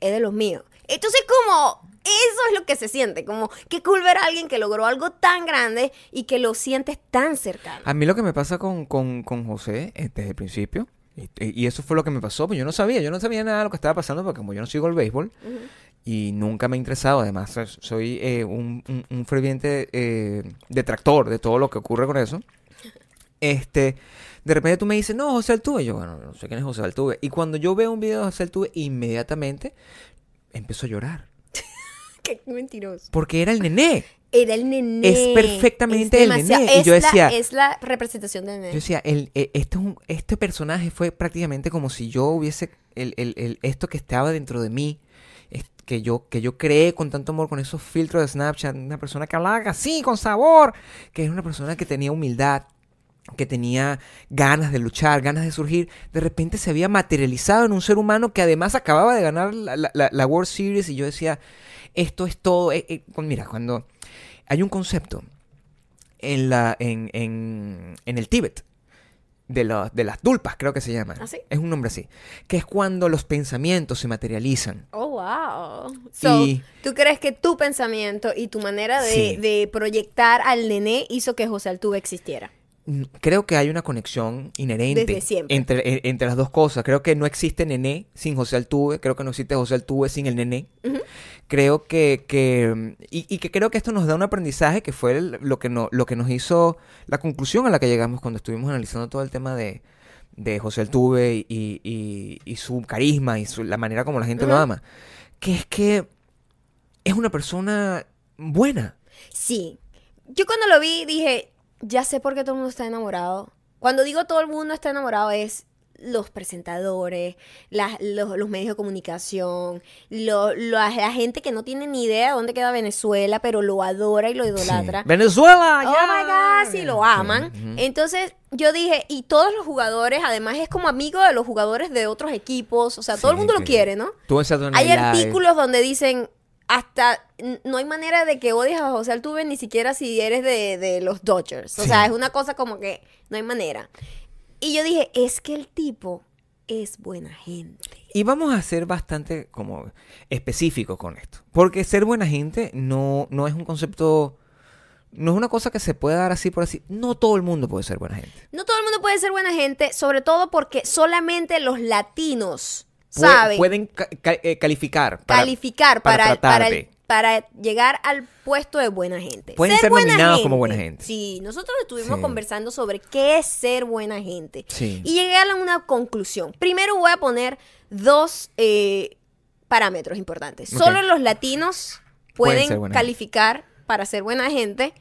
es de los míos. Entonces, como. Eso es lo que se siente. Como que cool ver a alguien que logró algo tan grande y que lo sientes tan cercano. A mí lo que me pasa con, con, con José eh, desde el principio, y, y eso fue lo que me pasó, pues yo no sabía, yo no sabía nada de lo que estaba pasando porque como yo no sigo el béisbol y nunca me ha interesado, además so- soy eh, un, un, un ferviente eh, detractor de todo lo que ocurre con eso, este, de repente tú me dices, no, José Altuve, y yo, bueno, no sé quién es José Altuve, y cuando yo veo un video de José Altuve, inmediatamente empiezo a llorar, Qué mentiroso. porque era el nené. Era el nené. Es perfectamente el nené. Y yo la- decía- es la representación del Yo nené. decía, el, eh, este, es un- este personaje fue prácticamente como si yo hubiese, el, esto que estaba dentro de mí, que yo, que yo creé con tanto amor, con esos filtros de Snapchat, una persona que hablaba así, con sabor, que es una persona que tenía humildad, que tenía ganas de luchar, ganas de surgir, de repente se había materializado en un ser humano que además acababa de ganar la, la- la- la World Series y yo decía, esto es todo, eh, eh, mira, cuando hay un concepto en, la, en, en, en el Tíbet, de, los- de las dulpas, creo que se llama. ¿Ah, sí? Es un nombre así. Que es cuando los pensamientos se materializan. Oh, wow. So, Y- ¿tú crees que tu pensamiento y tu manera de, Sí. de proyectar al nené hizo que José Altuve existiera? Creo que hay una conexión inherente. Entre, e- entre las dos cosas. Creo que no existe Nené sin José Altuve. Creo que no existe José Altuve sin el Nené. Creo que... que y, y que creo que esto nos da un aprendizaje que fue el- lo, que no, lo que nos hizo... La conclusión a la que llegamos cuando estuvimos analizando todo el tema de, de José Altuve y, y- y su carisma y su- la manera como la gente lo ama, que es que es una persona buena. Sí. Yo cuando lo vi dije, ya sé por qué todo el mundo está enamorado. Cuando digo todo el mundo está enamorado es los presentadores, las- los, los medios de comunicación, lo- la, la gente que no tiene ni idea de dónde queda Venezuela, pero lo adora y lo idolatra. Sí. Venezuela, Oh my God, sí, lo aman. Sí. Entonces yo dije, y todos los jugadores, además es como amigo de los jugadores de otros equipos, o sea, todo el mundo lo quiere, ¿no? Tú Hay artículos donde dicen hasta no hay manera de que odies a José Altuve ni siquiera si eres de, de los Dodgers. O Sí. sea, es una cosa como que no hay manera. Y yo dije, es que el tipo es buena gente. Y vamos a ser bastante como específicos con esto. Porque ser buena gente no, no es un concepto. No es una cosa que se pueda dar así por así. No todo el mundo puede ser buena gente. No todo el mundo puede ser buena gente, sobre todo porque solamente los latinos saben Pueden ca- ca- eh, calificar. para- calificar para para, para, el- de. para llegar al puesto de buena gente. Pueden ser nominados como buena gente. Sí, nosotros estuvimos Sí. conversando sobre qué es ser buena gente. Sí. Y llegué a una conclusión. Primero voy a poner dos eh, parámetros importantes. Solo los latinos Pueden pueden, ser buena gente. calificar para ser buena gente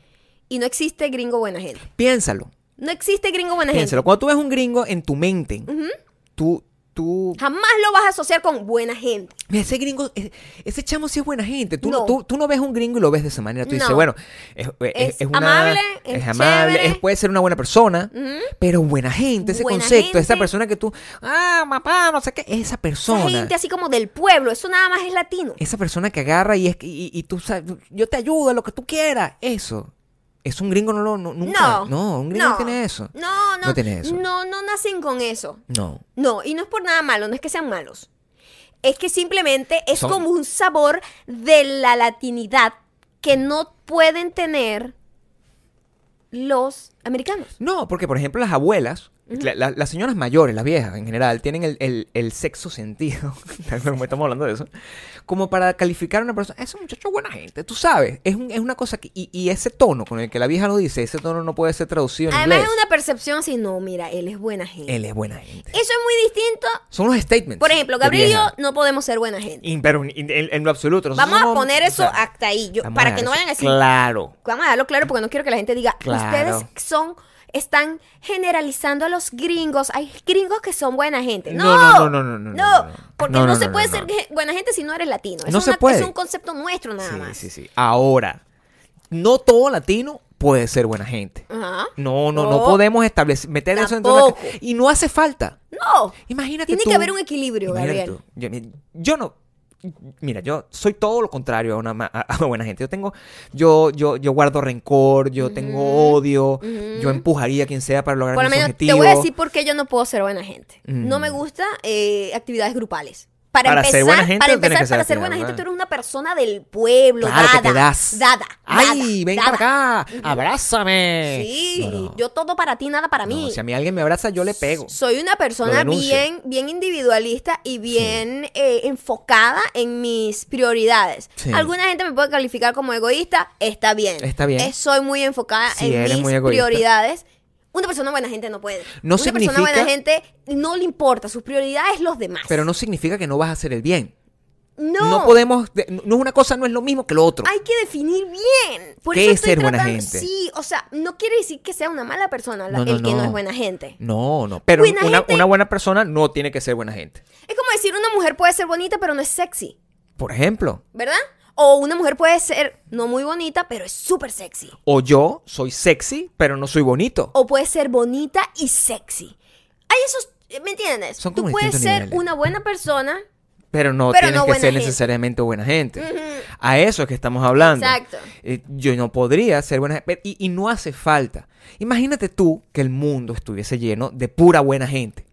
y no existe gringo buena gente. Piénsalo. No existe gringo buena Piénsalo. gente. Cuando tú ves un gringo en tu mente, tú, tú Jamás lo vas a asociar con buena gente. Ese gringo, e- ese chamo sí es buena gente. Tú no, tú, tú no ves un gringo y lo ves de esa manera. Tú dices, No. bueno, es, es- Es es una- amable, es amable, es- puede ser una buena persona, pero buena gente, ese Buena concepto, esa persona que tú, ah, papá, no sé qué, esa Esa persona. gente así como del pueblo, eso nada más es latino. Esa persona que agarra y, es, y, y tú sabes, yo te ayudo, lo que tú quieras. Eso. Es un gringo, no lo, no, nunca. No. un gringo no, tiene eso. No, no. No tiene eso. No, no nacen con eso. No. No, y no es por nada malo, no es que sean malos. Es que simplemente es Son- como un sabor de la latinidad que no pueden tener los americanos. No, porque por ejemplo las abuelas, la- la- las señoras mayores, las viejas en general, tienen el, el- el sexo sentido, como estamos hablando de eso, como para calificar a una persona, ese muchacho es buena gente, tú sabes, es, un- es una cosa que, y, y ese tono con el que la vieja lo dice, ese tono no puede ser traducido en Además inglés. es una percepción así, no, mira, él es buena gente. Él es buena gente. Eso es muy distinto. Son los statements. Por ejemplo, Gabriel y yo vieja. no podemos ser buena gente. Pero en, en- en lo absoluto. nosotros Vamos a poner o eso sea, hasta ahí, yo- para que no vayan a decir, Claro. Vamos a darlo claro porque no quiero que la gente diga, Claro. ustedes son, están generalizando a los gringos. Hay gringos que son buena gente. No, No, no, no, no, no, porque No, se puede ser buena gente si no eres latino. Es No se una- puede. Es un concepto nuestro nada Sí, más. sí, sí. Ahora, no todo latino puede ser buena gente. Ajá. No, no, no No. podemos establecer, meter eso dentro de la Tampoco. ca- Y no hace falta. No. Imagínate Tiene tú- que haber un equilibrio, Gabriel. tú. Yo no. Mira, yo soy todo lo contrario a una, ma- a una buena gente. Yo tengo, yo, yo, yo guardo rencor, yo tengo odio, yo empujaría a quien sea para lograr Por mis menos te objetivos. voy a decir por qué yo no puedo ser buena gente. Mm. No me gusta eh, actividades grupales. Para, Para empezar, ser buena gente, para, empezar, que para ser buena gente, tú eres una persona del pueblo, Claro dada, que te das. dada, ¡Ay, dada, ven dada. para acá! ¡Abrázame! Sí, No, no. yo todo para ti, nada para No, mí. si a mí alguien me abraza, yo le pego. Soy una persona bien, bien individualista y bien eh, enfocada en mis prioridades. Sí. Alguna gente me puede calificar como egoísta, está bien. Está bien. Eh, soy muy enfocada Sí, en mis prioridades. Una persona buena gente no puede. No una significa- persona buena gente no le importa, sus prioridades los demás. Pero no significa que no vas a hacer el bien. no, No, podemos, de- no una cosa, no es lo mismo que lo otro. Hay que definir bien. Por ¿Qué eso es estoy ser buena gente? Sí, o sea, no quiere decir que sea una mala persona la- No, no, el que no no. es buena gente. No, no. Pero Buena una, gente- una buena persona no tiene que ser buena gente. Es como decir una mujer puede ser bonita pero no es sexy. Por ejemplo, ¿verdad? O una mujer puede ser no muy bonita, pero es súper sexy. o yo soy sexy, pero no soy bonito. O puede ser bonita y sexy. Hay esos, ¿me entiendes? Son Tú como puedes distintos ser niveles. una buena persona. Pero no Pero tienes no que ser gente. necesariamente buena gente. A eso es que estamos hablando. Exacto. Eh, yo no podría ser buena gente. Y, y no hace falta. Imagínate tú que el mundo estuviese lleno de pura buena gente.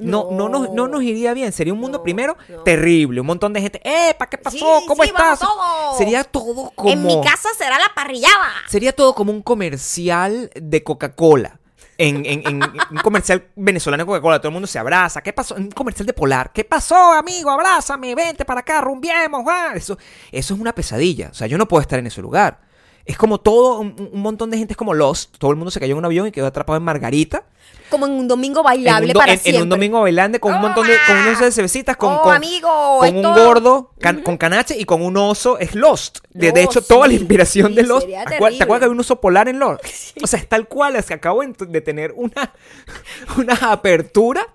No, no, No. nos, no nos iría bien. Sería un mundo No, primero no. terrible. Un montón de gente. ¡Eh! ¿Para qué pasó? Sí, ¿Cómo sí, estás? todos. Sería todo como. En mi casa será la parrillada. Sería todo como un comercial de Coca-Cola. En, en- en- un comercial venezolano de Coca-Cola, todo el mundo se abraza. ¿Qué pasó? Un comercial de Polar. ¿Qué pasó, amigo? Abrázame, vente para acá, rumbiemos. ah. Eso, eso es una pesadilla. O sea, yo no puedo estar en ese lugar. Es como todo, un, un montón de gente es como Lost. Todo el mundo se cayó en un avión y quedó atrapado en Margarita. Como en un domingo En bailable un, do- para en- en siempre. un domingo bailando con un montón de, con unos de cervecitas, con, Oh, con, amigo, con un gordo, can- con canache y con un oso. Es Lost. De, de hecho, toda la sí, inspiración de Lost. ¿Te acuer- ¿Te acuerdas que había un oso polar en Lost? O sea, es tal cual. Es que acabo de tener una, una apertura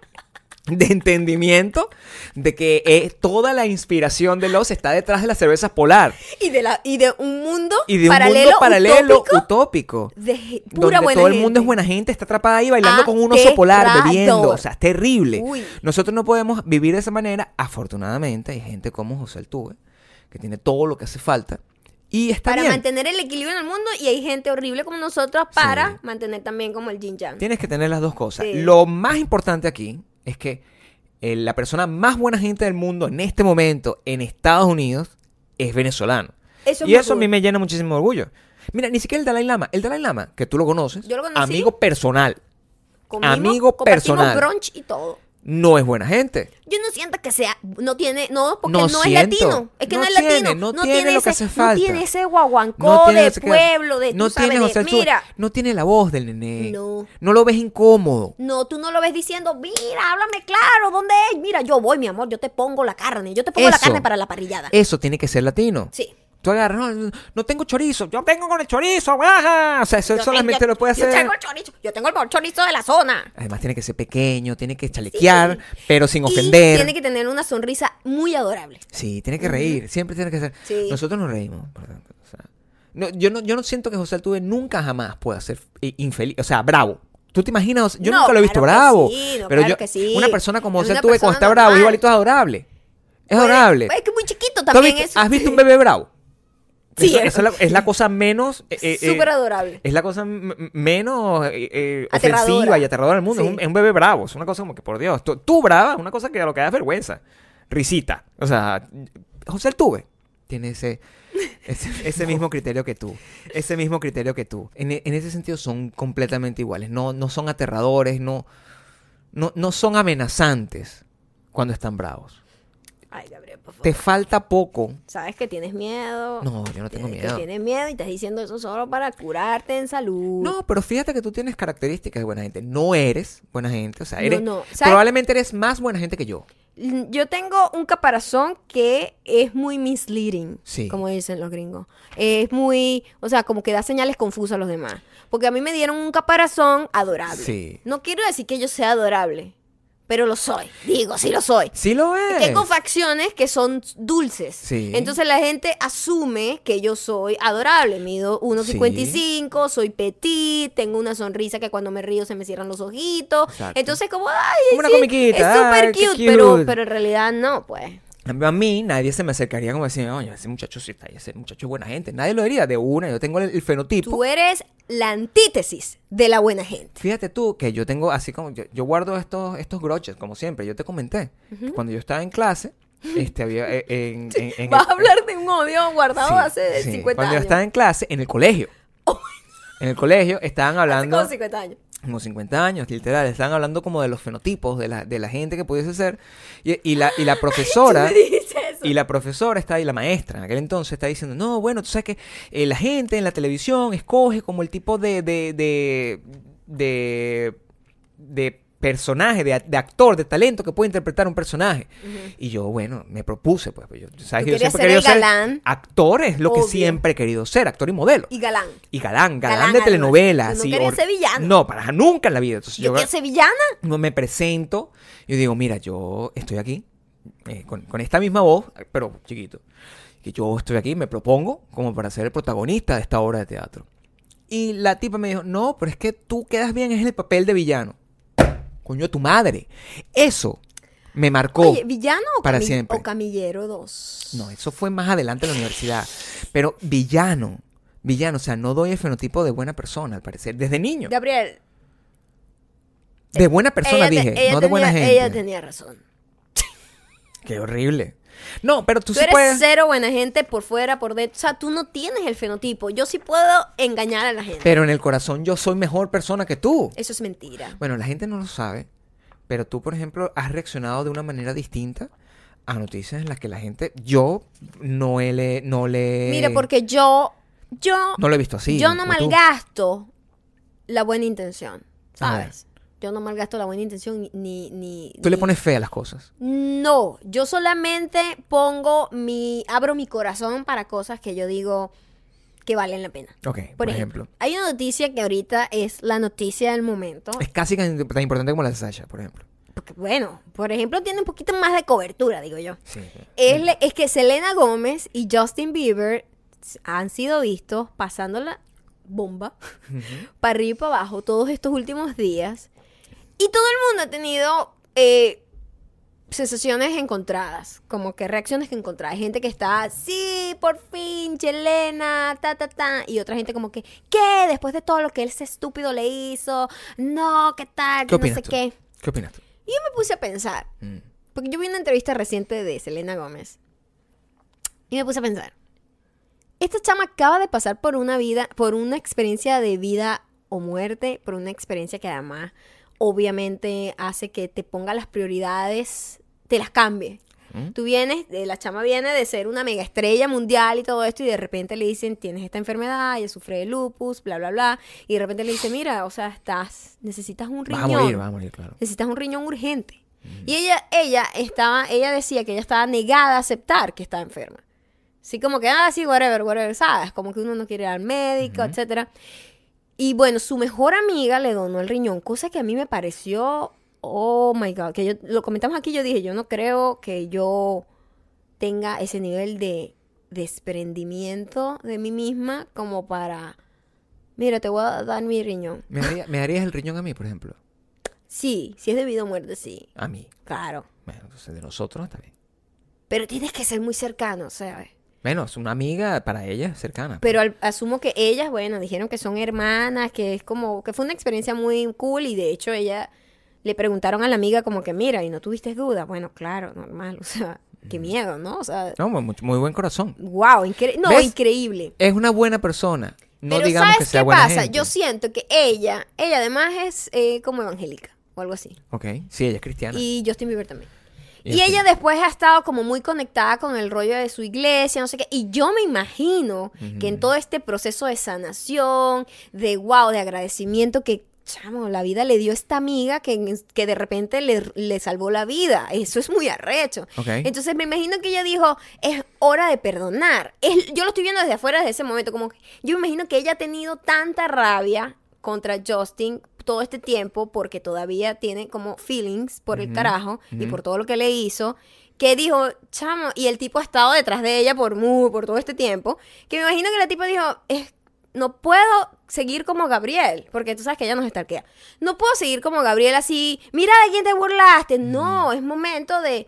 de entendimiento de que eh, toda la inspiración de Lost está detrás de las cervezas polar Y de, la, y de un mundo y de un paralelo, mundo paralelo utópico, utópico. de pura donde buena todo el mundo es buena gente, está atrapada ahí bailando con un oso polar, bebiendo. O sea, es terrible. Uy. Nosotros no podemos vivir de esa manera. Afortunadamente, hay gente como José Altuve, que tiene todo lo que hace falta. Y está Para bien. mantener el equilibrio en el mundo y hay gente horrible como nosotros para mantener también como el yin yang. Tienes que tener las dos cosas. Sí. Lo más importante aquí es que eh, la persona más buena gente del mundo en este momento en Estados Unidos es venezolano. Eso y eso a mí me llena muchísimo de orgullo. Mira, ni siquiera el Dalai Lama. El Dalai Lama, que tú lo conoces, Yo lo conocí. amigo personal, Comimos, amigo personal. brunch y todo. No es buena gente. Yo no siento que sea, no tiene, no, porque No no, es latino. Es que no, No es tiene, latino. no tiene lo que ese, hace falta. No tiene ese guaguancó de ese pueblo, de no tú sabes, tiene de- Altuve, mira. no tiene la voz del nené. No. No lo ves incómodo. No, tú no lo ves diciendo, mira, háblame claro, ¿dónde es? Mira, yo voy, mi amor, yo te pongo la carne, yo te pongo la carne para la parrillada. Eso tiene que ser latino. Sí. Tú agarras, no, no tengo chorizo, yo tengo con el chorizo. O sea, eso Yo solamente tengo- lo puede Yo hacer. tengo el chorizo, yo tengo el mejor chorizo de la zona. Además tiene que ser pequeño, tiene que chalequear, pero sin Y ofender. tiene que tener una sonrisa muy adorable. Sí, tiene que reír, siempre tiene que ser. Sí. Nosotros nos reímos. por ejemplo, o sea, no, yo, no, yo no siento que José Altuve nunca jamás pueda ser infeliz, o sea, bravo. ¿Tú te imaginas? Yo No, nunca lo he visto claro bravo. sí, no, pero claro yo, que sí. una persona como José Altuve cuando está bravo, igualito es adorable. Es adorable. Es que muy chiquito ¿Tú has también visto, es. has visto un bebé bravo? Sí, Eso- es- la, es la cosa menos... eh, eh, eh, Súper adorable. Es la cosa menos eh, eh, ofensiva y aterradora del mundo. Sí. Es, un, es un bebé bravo. Es una cosa como que, por Dios, tú, tú brava es una cosa que a lo que da vergüenza. Risita. O sea, José Altuve tiene ese, ese, ese mismo criterio que tú. Ese mismo criterio que tú. En, en ese sentido son completamente iguales. No, no son aterradores, no, no, no son amenazantes cuando están bravos. Ay, Gabriel, por favor. Te falta poco. Sabes que tienes miedo. No, yo no tengo miedo. tienes miedo y estás diciendo eso solo para curarte en salud. No, pero fíjate que tú tienes características de buena gente. No eres buena gente. O sea, eres, probablemente eres más buena gente que yo. Yo tengo un caparazón que es muy misleading, Sí. como dicen los gringos. Es muy, o sea, como que da señales confusas a los demás. Porque a mí me dieron un caparazón adorable. Sí. No quiero decir que yo sea adorable, pero lo soy. Digo, sí lo soy. Sí lo es. Tengo facciones que son dulces. Sí. Entonces la gente asume que yo soy adorable. Mido 1,55, soy petit, tengo una sonrisa que cuando me río se me cierran los ojitos. Exacto. Entonces como, ay, Como una sí, comiquita, es súper qué cute, Pero, cute. pero en realidad no, pues. A mí nadie se me acercaría como decir, oye, ese muchacho sí está, ese muchacho es buena gente. Nadie lo diría de una. Yo tengo el, el fenotipo. Tú eres la antítesis de la buena gente. Fíjate tú que yo tengo así como, yo, yo guardo estos, estos broches, como siempre. Yo te comenté. que Cuando yo estaba en clase, este había eh, en, en- en Vas el- a hablar de un odio guardado Sí, hace sí. 50 Cuando yo años. estaba en clase, en el colegio. En el colegio estaban Hace hablando... como 50 años. Como 50 años, literal, estaban hablando como de los fenotipos de la, de la gente que pudiese ser. Y, y la, y la profesora. Y la profesora está ahí, la maestra, en aquel entonces está diciendo, no, bueno, tú sabes que eh, la gente en la televisión escoge como el tipo de, de, de, de, de personaje, de, de actor, de talento que puede interpretar un personaje. Y yo, bueno, me propuse, pues, pues yo, ¿sabes? Yo siempre he ser querido ser galán. actor, es lo que siempre he querido ser, actor y modelo. Y galán. Y galán, galán, Galán, de además. telenovela. Tú no hor- ser villano. No, para nunca en la vida. Entonces, Yo yo, quiero ser villana. no me presento y digo, mira, yo estoy aquí eh, con, con esta misma voz, pero chiquito, que yo estoy aquí, me propongo como para ser el protagonista de esta obra de teatro. Y la tipa me dijo, no, pero es que tú quedas bien en el papel de villano. Coño, tu madre. Eso me marcó. Oye, ¿villano o, para cami- siempre. o camillero 2? No, eso fue más adelante en la universidad. Pero villano, villano, o sea, no doy el fenotipo de buena persona, al parecer, desde niño. Gabriel. De buena persona ella dije, no de buena gente. Ella tenía razón. Qué horrible. No, pero tú, Tú sí eres puedes. cero buena gente por fuera, por dentro. O sea, tú no tienes el fenotipo. Yo sí puedo engañar a la gente. Pero en el corazón yo soy mejor persona que tú. Eso es mentira. Bueno, la gente no lo sabe, pero tú, por ejemplo, has reaccionado de una manera distinta a noticias en las que la gente, yo no le, no le. Mira, porque yo, Yo, No lo he visto así. yo no tú. malgasto la buena intención. ¿sabes? Yo no malgasto la buena intención ni... ni, ni- Tú le pones fe a las cosas. No, yo solamente pongo mi... Abro mi corazón para cosas que yo digo que valen la pena. Ok, Por, ejemplo, hay una noticia que ahorita es la noticia del momento. Es casi tan tan importante como la de Sasha, por ejemplo. Porque, bueno, por ejemplo, tiene un poquito más de cobertura, digo yo. Sí. Es, es que Selena Gómez y Justin Bieber han sido vistos pasando la bomba para arriba y para abajo todos estos últimos días. Y todo el mundo ha tenido eh, sensaciones encontradas, como que reacciones encontradas. Hay gente que está, sí, por fin, Selena, ta, ta, ta. Y otra gente como que, ¿qué? Después de todo lo que ese estúpido le hizo, no, ¿qué tal? ¿Qué Que no opinas sé tú? qué. ¿Qué opinas tú? Y yo me puse a pensar, Mm. porque yo vi una entrevista reciente de Selena Gómez. Y me puse a pensar. Esta chama acaba de pasar por una vida, por una experiencia de vida o muerte, por una experiencia que además obviamente hace que te ponga las prioridades, te las cambie. ¿Mm? Tú vienes, eh, la chama viene de ser una mega estrella mundial y todo esto, y de repente le dicen, tienes esta enfermedad, ella sufre de lupus, bla, bla, bla. Y de repente le dicen, mira, o sea, estás, necesitas un Vas riñón a morir, vas a morir, claro. necesitas un riñón urgente. Y ella, ella estaba, ella decía que ella estaba negada a aceptar que estaba enferma. Así como que, ah, sí, whatever, whatever, ¿sabes? Como que uno no quiere ir al médico, etcétera. Y bueno, su mejor amiga le donó el riñón, cosa que a mí me pareció, oh my God, que yo, lo comentamos aquí, yo dije, yo no creo que yo tenga ese nivel de desprendimiento de mí misma como para, mira, te voy a dar mi riñón. ¿Me, daría- me darías el riñón a mí, por ejemplo? Sí, si es debido a muerte, sí, A mí. claro. Bueno, entonces de nosotros está bien. Pero tienes que ser muy cercano, ¿sabes? Bueno, es una amiga para ella cercana. Pero al- asumo que ellas, bueno, dijeron que son hermanas, que es como, que fue una experiencia muy cool y de hecho ella le preguntaron a la amiga como que, mira, ¿y no tuviste dudas? Bueno, claro, normal, o sea, qué miedo, ¿no? O sea, No, muy, muy buen corazón. wow, increíble. No, ¿Ves? increíble. Es una buena persona. No Pero digamos ¿sabes que sea qué buena pasa? gente. Yo siento que ella, ella además es eh, como evangélica o algo así. Ok, sí, ella es cristiana. Y Justin Bieber también. Y ella después ha estado como muy conectada con el rollo de su iglesia, no sé qué. Y yo me imagino que en todo este proceso de sanación, de wow, de agradecimiento que, chamo, la vida le dio esta amiga que, que de repente le, le salvó la vida. Eso es muy arrecho. Ok. Entonces me imagino que ella dijo, es hora de perdonar. Es, yo lo estoy viendo desde afuera desde ese momento. Como que yo me imagino que ella ha tenido tanta rabia contra Justin todo este tiempo porque todavía tiene como feelings por el carajo y por todo lo que le hizo que dijo, chamo, y el tipo ha estado detrás de ella por muy, por todo este tiempo, que me imagino que la tipa dijo, es, no puedo seguir como Gabriel, porque tú sabes que ella nos estalquea. No puedo seguir como Gabriel así, mira de quién te burlaste. No, es momento de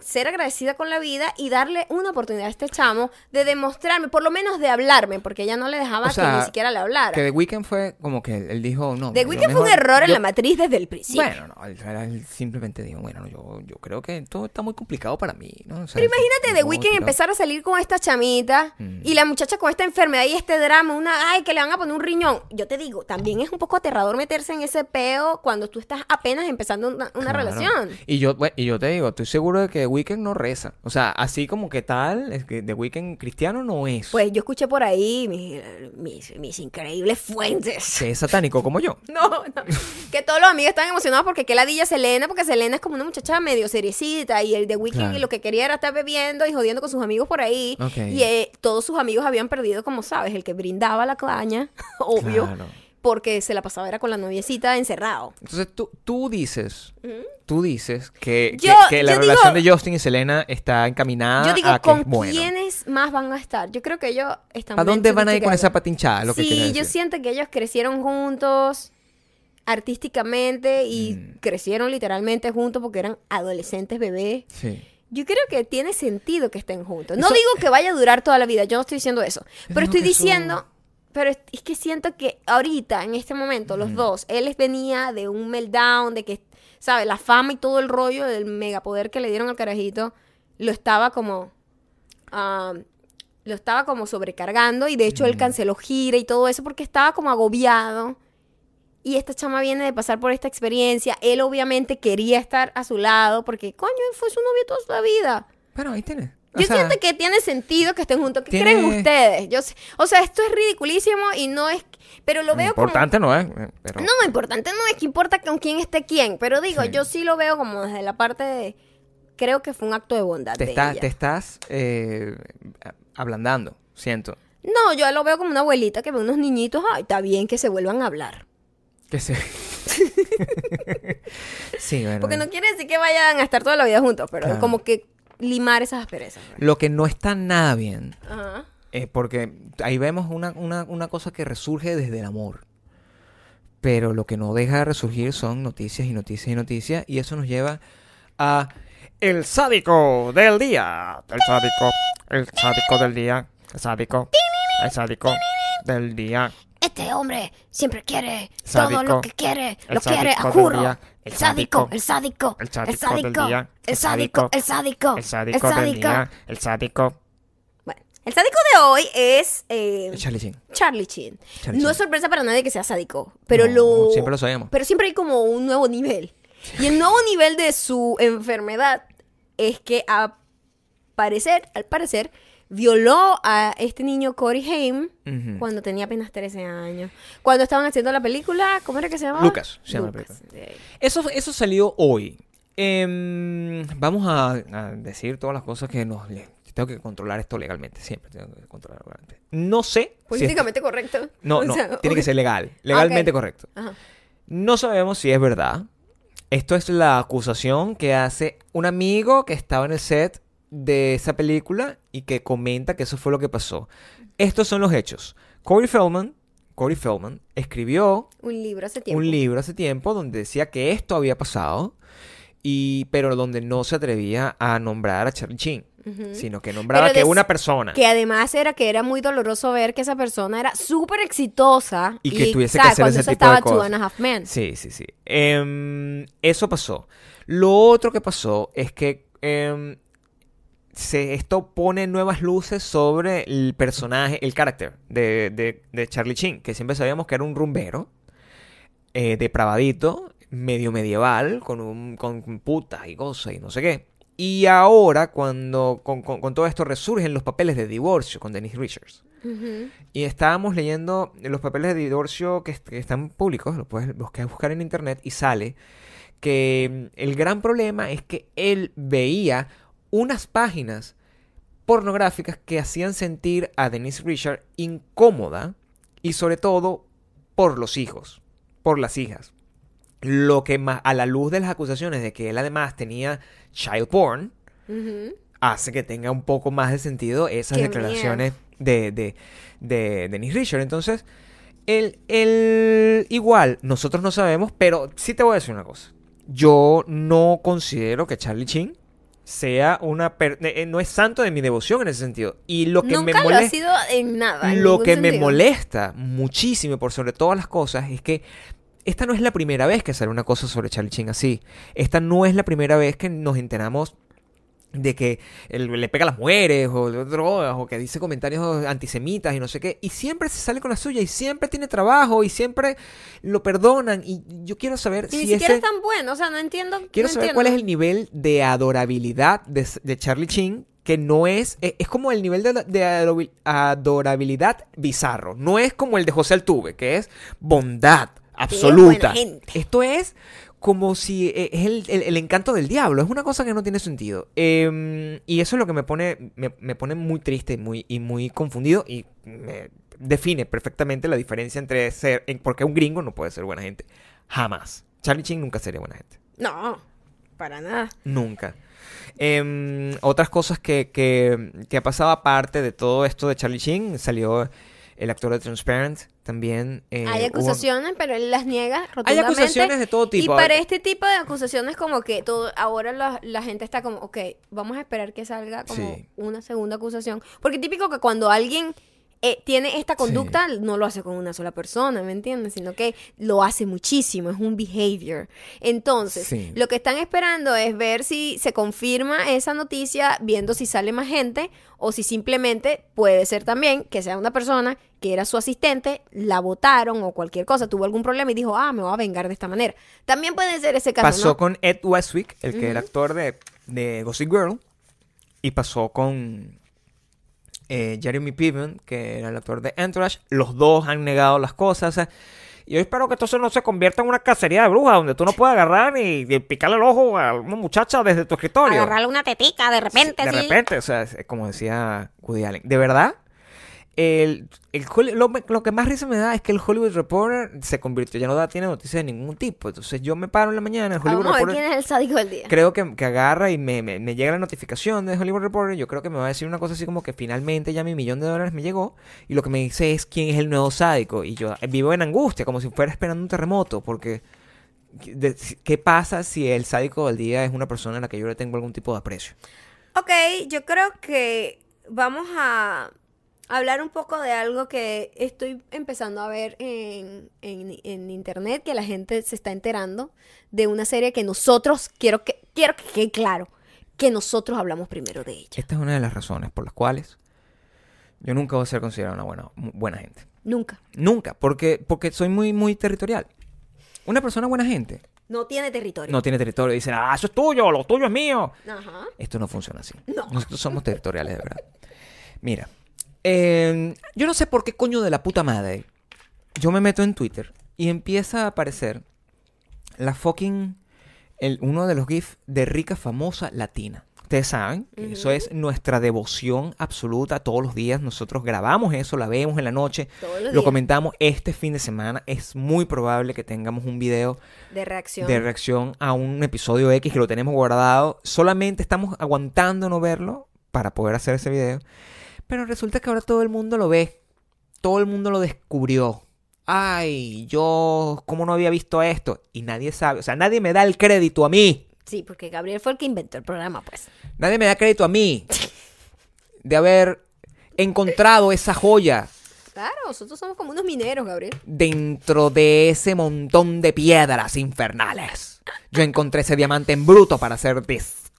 ser agradecida con la vida y darle una oportunidad a este chamo de demostrarme, por lo menos de hablarme, porque ella no le dejaba O sea, que ni siquiera le hablara. Que The Weeknd fue como que él dijo, no. The Weeknd fue un error en la matriz desde el principio. Bueno, no, él, él simplemente dijo, bueno, yo, yo creo que todo está muy complicado para mí, ¿no? O sea, Pero imagínate The no, Weeknd pero- empezar a salir con esta chamita Mm. y la muchacha con esta enfermedad y este drama, una, ay, que le van a poner un riñón. Yo te digo, también es un poco aterrador meterse en ese peo cuando tú estás apenas empezando una, una Claro. relación. Y yo, bueno, y yo te digo, estoy seguro de que The Weeknd no reza. O sea, así como que tal, es que The Weeknd cristiano no es. Pues yo escuché por ahí mis, mis, mis increíbles fuentes. que es satánico como yo. No, no. Que todos los amigos están emocionados porque que la dilla Selena, porque Selena es como una muchacha medio seriecita y el de Weeknd Claro. lo que quería era estar bebiendo y jodiendo con sus amigos por ahí. Y eh, todos sus amigos habían perdido, como sabes, el que brindaba la caña, obvio, Claro. Porque se la pasaba era con la noviecita encerrado. Entonces tú, tú dices, tú dices que, que- Yo- que la digo- relación de Justin y Selena está encaminada Yo digo, a que ¿con es quiénes más van a estar? Yo creo que ellos están ¿A dónde van a ir con esa patinchada? Lo que sí, yo siento que ellos crecieron juntos artísticamente y Mm. crecieron literalmente juntos porque eran adolescentes bebés. Sí. Yo creo que tiene sentido que estén juntos. No Eso- digo que vaya a durar toda la vida, yo no estoy diciendo eso. Pero no, estoy eso- diciendo, pero es, que siento que ahorita, en este momento, los dos, él les venía de un meltdown, de que, ¿sabes? La fama y todo el rollo del megapoder que le dieron al carajito, lo estaba como... ah, lo estaba como sobrecargando y de hecho él canceló gira y todo eso porque estaba como agobiado. Y esta chama viene de pasar por esta experiencia. Él obviamente quería estar a su lado porque, coño, él fue su novio toda la vida. Pero ahí tienes. O Yo sea, siento que tiene sentido que estén juntos. ¿Qué tiene- creen ustedes? Yo sé- o sea, esto es ridiculísimo y no es... Pero lo veo Importante no es, eh, pero... No, importante no es que importa con quién esté quién. Pero digo, Sí. yo sí lo veo como desde la parte de... Creo que fue un acto de bondad te, de está- ella. te estás eh, ablandando, siento. No, yo lo veo como una abuelita que ve unos niñitos. Ay, está bien que se vuelvan a hablar. Que se... sí, bueno. Porque no quiere decir que vayan a estar toda la vida juntos, pero Claro. como que limar esas asperezas. Lo que no está nada bien Ajá. Eh, porque ahí vemos una, una, una cosa que resurge desde el amor. Pero lo que no deja de resurgir son noticias y noticias y noticias. Y eso nos lleva a el sádico del día. El sádico, el sádico del día. El sádico, el sádico del día. Este hombre siempre quiere Sádico. todo lo que quiere, El lo quiere, a juro. El El sádico, el sádico, El el sádico del sádico, el El sádico, el sádico, El sádico. El sádico. Bueno, el sádico de hoy es eh, Charlie Sheen. Charlie Chin. Charlie no es sorpresa para nadie que sea sádico, pero No, lo siempre lo sabíamos. Pero siempre hay como un nuevo nivel. Y el nuevo nivel de su enfermedad es que a parecer, al parecer, violó a este niño Corey Haim cuando tenía apenas 13 años. Cuando estaban haciendo la película, ¿cómo era que se llamaba? Lucas, se llama la. Eh, Eso, eso salió hoy. Em, vamos a, a decir todas las cosas que nos... Tengo que controlar esto legalmente, siempre tengo que controlarlo legalmente. No sé... si Políticamente correcto. no, O no, sea, tiene que ser legal, legalmente correcto. Ajá. No sabemos si es verdad. Esto es la acusación que hace un amigo que estaba en el set de esa película y que comenta que eso fue lo que pasó. Estos son los hechos. Corey Feldman, Corey Feldman escribió Un libro hace tiempo. un libro hace tiempo donde decía que esto había pasado, y, pero donde no se atrevía a nombrar a Charlie Ujú. sino que nombraba que una persona. Que además era que era muy doloroso ver que esa persona era súper exitosa. Y que tuviese que hacer ese tipo de cosas. Sí, sí, sí. Em, eso pasó. Lo otro que pasó es que em, se, esto pone nuevas luces sobre el personaje, el carácter de, de- de Charlie Sheen, que siempre sabíamos que era un rumbero, eh, depravadito, medio medieval, con, un, con putas y cosas y no sé qué. Y ahora, cuando con, con- con todo esto resurgen los papeles de divorcio con Dennis Richards. Y estábamos leyendo los papeles de divorcio que, est- que están públicos, lo puedes buscar, buscar en internet y sale que el gran problema es que él veía unas páginas pornográficas que hacían sentir a Denise Richard incómoda y sobre todo por los hijos, por las hijas. Lo que más, a la luz de las acusaciones de que él además tenía child porn, hace que tenga un poco más de sentido esas Qué declaraciones de, de, de Dennis Richard. Entonces, el, el- igual, nosotros no sabemos, pero sí te voy a decir una cosa. Yo no considero que Charlie Chin sea una... per- eh, eh, no es santo de mi devoción en ese sentido. Y lo que Nunca me lo ha molesta... sido en nada. en Lo que me molesta muchísimo por sobre todas las cosas es que esta no es la primera vez que sale una cosa sobre Charlie Chin así. Esta no es la primera vez que nos enteramos de que él le pega a las mujeres o de drogas o que dice comentarios antisemitas y no sé qué. Y siempre se sale con la suya y siempre tiene trabajo y siempre lo perdonan. Y yo quiero saber Y ni si siquiera ese... es tan bueno, o sea, no entiendo. Quiero no saber entiendo. cuál es el nivel de adorabilidad de, de Charlie Chin, que no es, es, es como el nivel de, de adorabil- adorabilidad bizarro. No es como el de José Altuve, que es bondad absoluta. Esto es como si eh, es el, el- el encanto del diablo. Es una cosa que no tiene sentido. Eh, y eso es lo que me pone, me, me pone muy triste y muy, y muy confundido y me define perfectamente la diferencia entre ser, porque un gringo no puede ser buena gente. Jamás. Charlie Chin nunca sería buena gente. No, para nada. Nunca. Em, otras cosas que, que, que ha pasado aparte de todo esto de Charlie Sheen, salió el actor de Transparent también. eh, Hay hubo- acusaciones, pero él las niega Hay rotundamente. acusaciones de todo Y tipo. para este tipo de acusaciones como que todo ahora la, la gente está como, ok, vamos a esperar que salga como Sí. una segunda acusación. Porque típico que cuando alguien eh, tiene esta conducta, no lo hace con una sola persona, ¿me entiendes? Sino que lo hace muchísimo, es un behavior. Entonces, Sí. lo que están esperando es ver si se confirma esa noticia, viendo si sale más gente o si simplemente puede ser también que sea una persona que era su asistente, la votaron o cualquier cosa, tuvo algún problema y dijo, ah, me voy a vengar de esta manera. También puede ser ese caso, Pasó ¿no? con Ed Westwick, el que era actor de, de Gossip Girl. Y pasó con eh, Jeremy Piven, que era el actor de Entourage. Los dos han negado las cosas. o sea, y yo espero que esto no se convierta en una cacería de brujas donde tú no puedas agarrar y, y picarle el ojo a una muchacha desde tu escritorio. Agarrarle una tetica de repente, de sí. repente, o sea, es como decía Woody Allen. De verdad, el, el Holly- lo, lo que más risa me da es que el Hollywood Reporter se convirtió, ya no da, tiene noticias de ningún tipo. Entonces yo me paro en la mañana, el Hollywood Vamos a ver Reporter quién es el sádico del día. creo que, que agarra y me, me- me llega la notificación de Hollywood Reporter. Yo creo que me va a decir una cosa así como que finalmente ya mi millón de dólares me llegó. Y lo que me dice es quién es el nuevo sádico. Y yo vivo en angustia, como si fuera esperando un terremoto. Porque, de- ¿qué pasa si el sádico del día es una persona a la que yo le tengo algún tipo de aprecio? Ok, yo creo que vamos a hablar un poco de algo que estoy empezando a ver en, en- en internet, que la gente se está enterando de una serie que nosotros, quiero que, quiero que quede claro, que nosotros hablamos primero de ella. Esta es una de las razones por las cuales yo nunca voy a ser considerado una buena, buena gente. Nunca. Nunca, porque, porque soy muy, muy territorial. Una persona buena gente No tiene territorio. no tiene territorio. Dicen, ah, eso es tuyo, lo tuyo es mío. Ajá. Esto no funciona así. No. Nosotros somos territoriales, de verdad. Mira, eh, yo no sé por qué coño de la puta madre. Yo me meto en Twitter y empieza a aparecer la fucking. El, uno de los GIFs de rica famosa latina. Ustedes saben que eso es nuestra devoción absoluta todos los días. Nosotros grabamos eso, la vemos en la noche, lo días. comentamos este fin de semana. Es muy probable que tengamos un video De reacción. de reacción a un episodio X que lo tenemos guardado. Solamente estamos aguantando no verlo para poder hacer ese video. Pero resulta que ahora todo el mundo lo ve. Todo el mundo lo descubrió. Ay, yo, ¿cómo no había visto esto? Y nadie sabe. O sea, nadie me da el crédito a mí. Sí, porque Gabriel fue el que inventó el programa, pues. Nadie me da crédito a mí. De haber encontrado esa joya Claro, nosotros somos como unos mineros, Gabriel. dentro de ese montón de piedras infernales. Yo encontré ese diamante en bruto para ser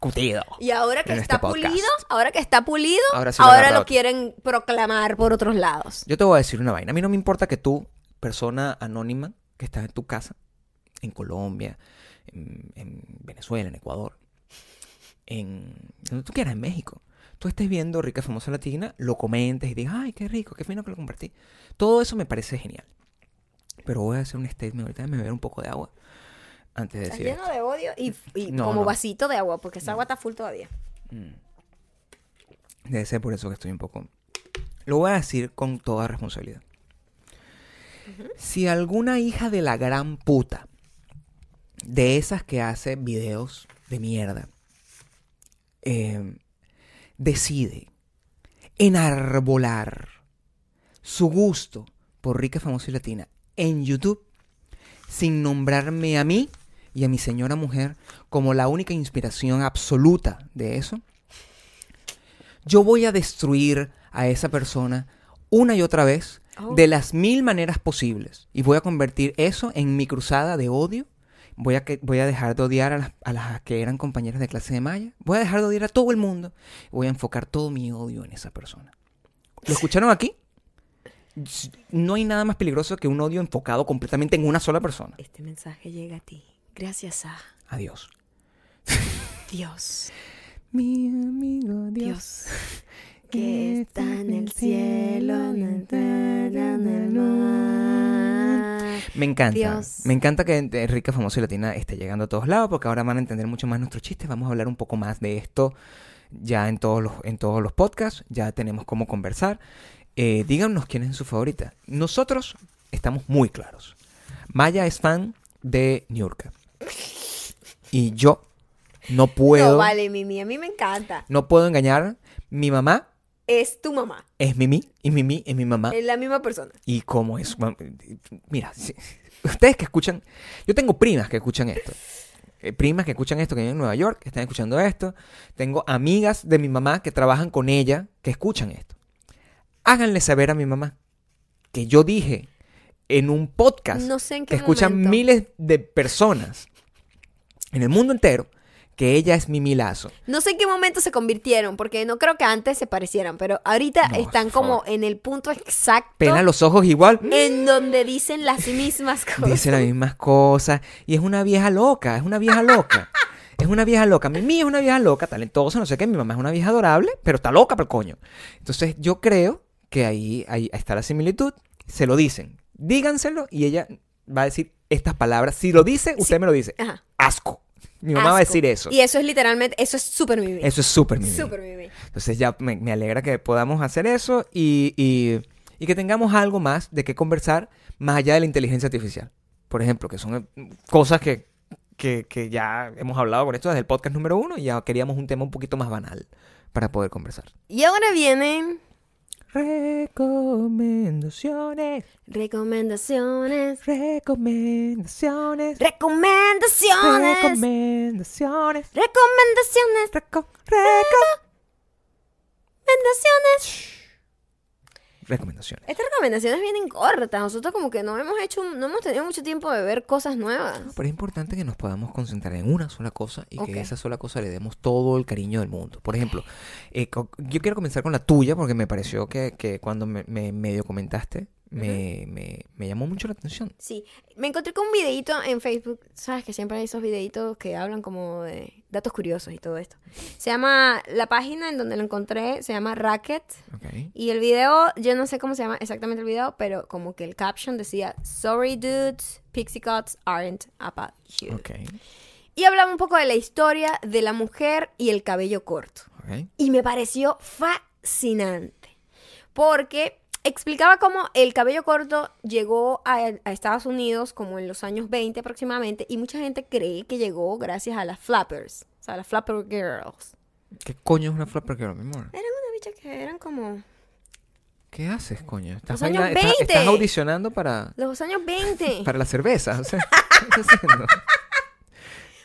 discutido. Y ahora que En está este pulido, ahora que está pulido, Ahora ahora, sí lo agarra lo quieren proclamar por otros lados. Yo te voy a decir una vaina. A mí no me importa que tú, persona anónima, que estás en tu casa, en Colombia, en, en Venezuela, en Ecuador, en donde tú quieras, en México, tú estés viendo Rica Famosa Latina, lo comentes y digas, ay, qué rico, qué fino que lo compartí. Todo eso me parece genial. Pero voy a hacer un statement ahorita, me beber un poco de agua antes de Está decir lleno esto. de odio y, y No, como no. vasito de agua, porque esa agua está full todavía. Debe ser por eso que estoy un poco... Lo voy a decir con toda responsabilidad. Si alguna hija de la gran puta, de esas que hace videos de mierda, eh, decide enarbolar su gusto por rica, famosa y latina en YouTube, sin nombrarme a mí y a mi señora mujer como la única inspiración absoluta de eso, yo voy a destruir a esa persona una y otra vez Oh. de las mil maneras posibles y voy a convertir eso en mi cruzada de odio. Voy a, que, voy a dejar de odiar a las, a las que eran compañeras de clase de Maya. Voy a dejar de odiar a todo el mundo. Voy a enfocar todo mi odio en esa persona. ¿Lo escucharon aquí? No hay nada más peligroso que un odio enfocado completamente en una sola persona. Este mensaje llega a ti gracias a Adiós. Dios. Mi amigo Dios. Dios. Que está en el cielo, en el tierra, en el mar. Me encanta. Dios. Me encanta que Rica, Famosa y Latina esté llegando a todos lados porque ahora van a entender mucho más nuestros chistes. Vamos a hablar un poco más de esto ya en todos los, en todos los podcasts. Ya tenemos cómo conversar. Eh, díganos quién es su favorita. Nosotros estamos muy claros. Maya es fan de Niurka. Y yo no puedo, No, vale, Mimi, a mí me encanta. no puedo engañar. Mi mamá Es tu mamá. es Mimi y Mimi es mi mamá. Es la misma persona. ¿Y cómo es? Mira, si- ustedes que escuchan, yo tengo primas que escuchan esto. Eh, primas que escuchan esto, que viven en Nueva York, que están escuchando esto. Tengo amigas de mi mamá que trabajan con ella, que escuchan esto. Háganle saber a mi mamá que yo dije en un podcast No sé en que escuchan miles de personas en el mundo entero que ella es mi milazo. No sé en qué momento se convirtieron, porque no creo que antes se parecieran, pero ahorita No, están como en el punto exacto Pena los ojos igual. en donde dicen las mismas cosas. Dice las mismas cosas. Y es una vieja loca, es una vieja loca. es una vieja loca. Mimi es una vieja loca, talentosa, no sé qué. Mi mamá es una vieja adorable, pero está loca para el coño. Entonces yo creo que ahí, ahí está la similitud. Se lo dicen. Díganselo y ella va a decir estas palabras. Si lo dice, usted me lo dice. Ajá. Asco. Mi mamá va a decir eso. Y eso es literalmente, eso es súper Mimi. Eso es súper Mimi. Súper Mimi. Entonces ya me, me alegra que podamos hacer eso y, y- y que tengamos algo más de qué conversar más allá de la inteligencia artificial. Por ejemplo, que son eh, cosas que, que, que ya hemos hablado con esto desde el podcast número uno y ya queríamos un tema un poquito más banal para poder conversar. Y ahora vienen Recomendaciones, recomendaciones. recomendaciones, Recomendaciones. recomendaciones, Recomendaciones. reco- reco- Recomendaciones. Recomendaciones. Estas recomendaciones vienen cortas. Nosotros como que no hemos hecho, no hemos tenido mucho tiempo de ver cosas nuevas. No, pero es importante que nos podamos concentrar en una sola cosa y que a esa sola cosa le demos todo el cariño del mundo. Por ejemplo, eh, yo quiero comenzar con la tuya porque me pareció que, que cuando me, me medio comentaste me, me- me llamó mucho la atención. Sí, me encontré con un videito en Facebook, sabes que siempre hay esos videitos que hablan como de datos curiosos y todo esto. Se llama, la página en donde lo encontré se llama Racket Ok. y el video, yo no sé cómo se llama exactamente el video, pero como que el caption decía, sorry dudes, pixie cuts aren't about you. Y hablaba un poco de la historia de la mujer y el cabello corto. Ok. Y me pareció fascinante. Porque explicaba cómo el cabello corto llegó a, a Estados Unidos como en los años 20 aproximadamente. Y mucha gente cree que llegó gracias a las flappers. O sea, las flapper girls. ¿Qué coño es una flapper girl, mi amor? Eran unas bichas que eran como ¿Qué haces, coño? ¿Estás, Los años baila- estás- 20. estás audicionando para, los años 20. para la cerveza? O sea, ¿qué estás haciendo?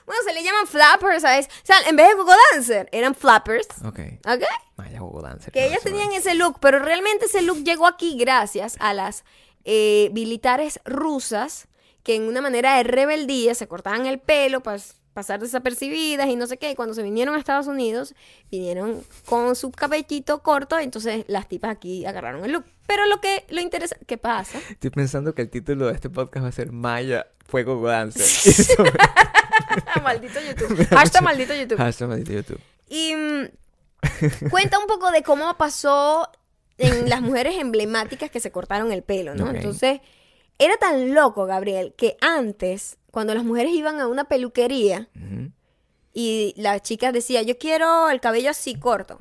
bueno, se le llaman flappers, ¿sabes? O sea, en vez de Google Dancer, eran flappers. Ok. ¿Ok? Vaya Google Dancer. Que ellas tenían es. ese look, pero realmente ese look llegó aquí gracias a las eh, militares rusas que en una manera de rebeldía se cortaban el pelo para pasar desapercibidas y no sé qué. Y cuando se vinieron a Estados Unidos, vinieron con su cabellito corto, entonces las tipas aquí agarraron el look. Pero lo que lo interesa, ¿qué pasa? Estoy pensando que el título de este podcast va a ser Maya Fuego Google Dancer. Me- maldito YouTube. Hashtag maldito YouTube. Hashtag maldito YouTube. Y mm, cuenta un poco de cómo pasó en las mujeres emblemáticas que se cortaron el pelo, ¿no? Entonces, era tan loco, Gabriel, que antes, cuando las mujeres iban a una peluquería y la chica decía, yo quiero el cabello así corto.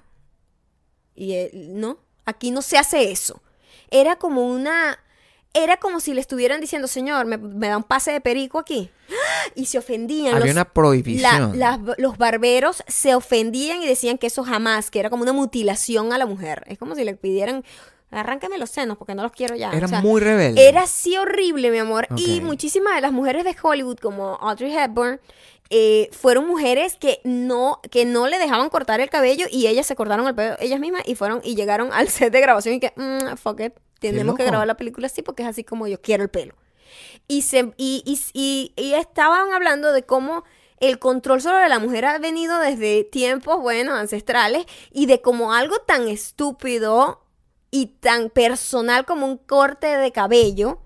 Y él, no, aquí no se hace eso. Era como una... Era como si le estuvieran diciendo, señor, me, me da un pase de perico aquí. Y se ofendían. Había los- una la- prohibición. los barberos se ofendían y decían que eso jamás, que era como una mutilación a la mujer. Es como si le pidieran, arráncame los senos porque no los quiero ya. Era O sea, muy rebelde. Era así horrible, mi amor. Y muchísimas de las mujeres de Hollywood, como Audrey Hepburn, eh, fueron mujeres que no, que no le dejaban cortar el cabello y ellas se cortaron el pelo ellas mismas y fueron y llegaron al set de grabación y que, "Mm, fuck it, tenemos que grabar la película así porque es así como yo quiero el pelo. Y, se, y, y, y- y estaban hablando de cómo el control sobre la mujer ha venido desde tiempos, bueno, ancestrales, y de cómo algo tan estúpido y tan personal como un corte de cabello,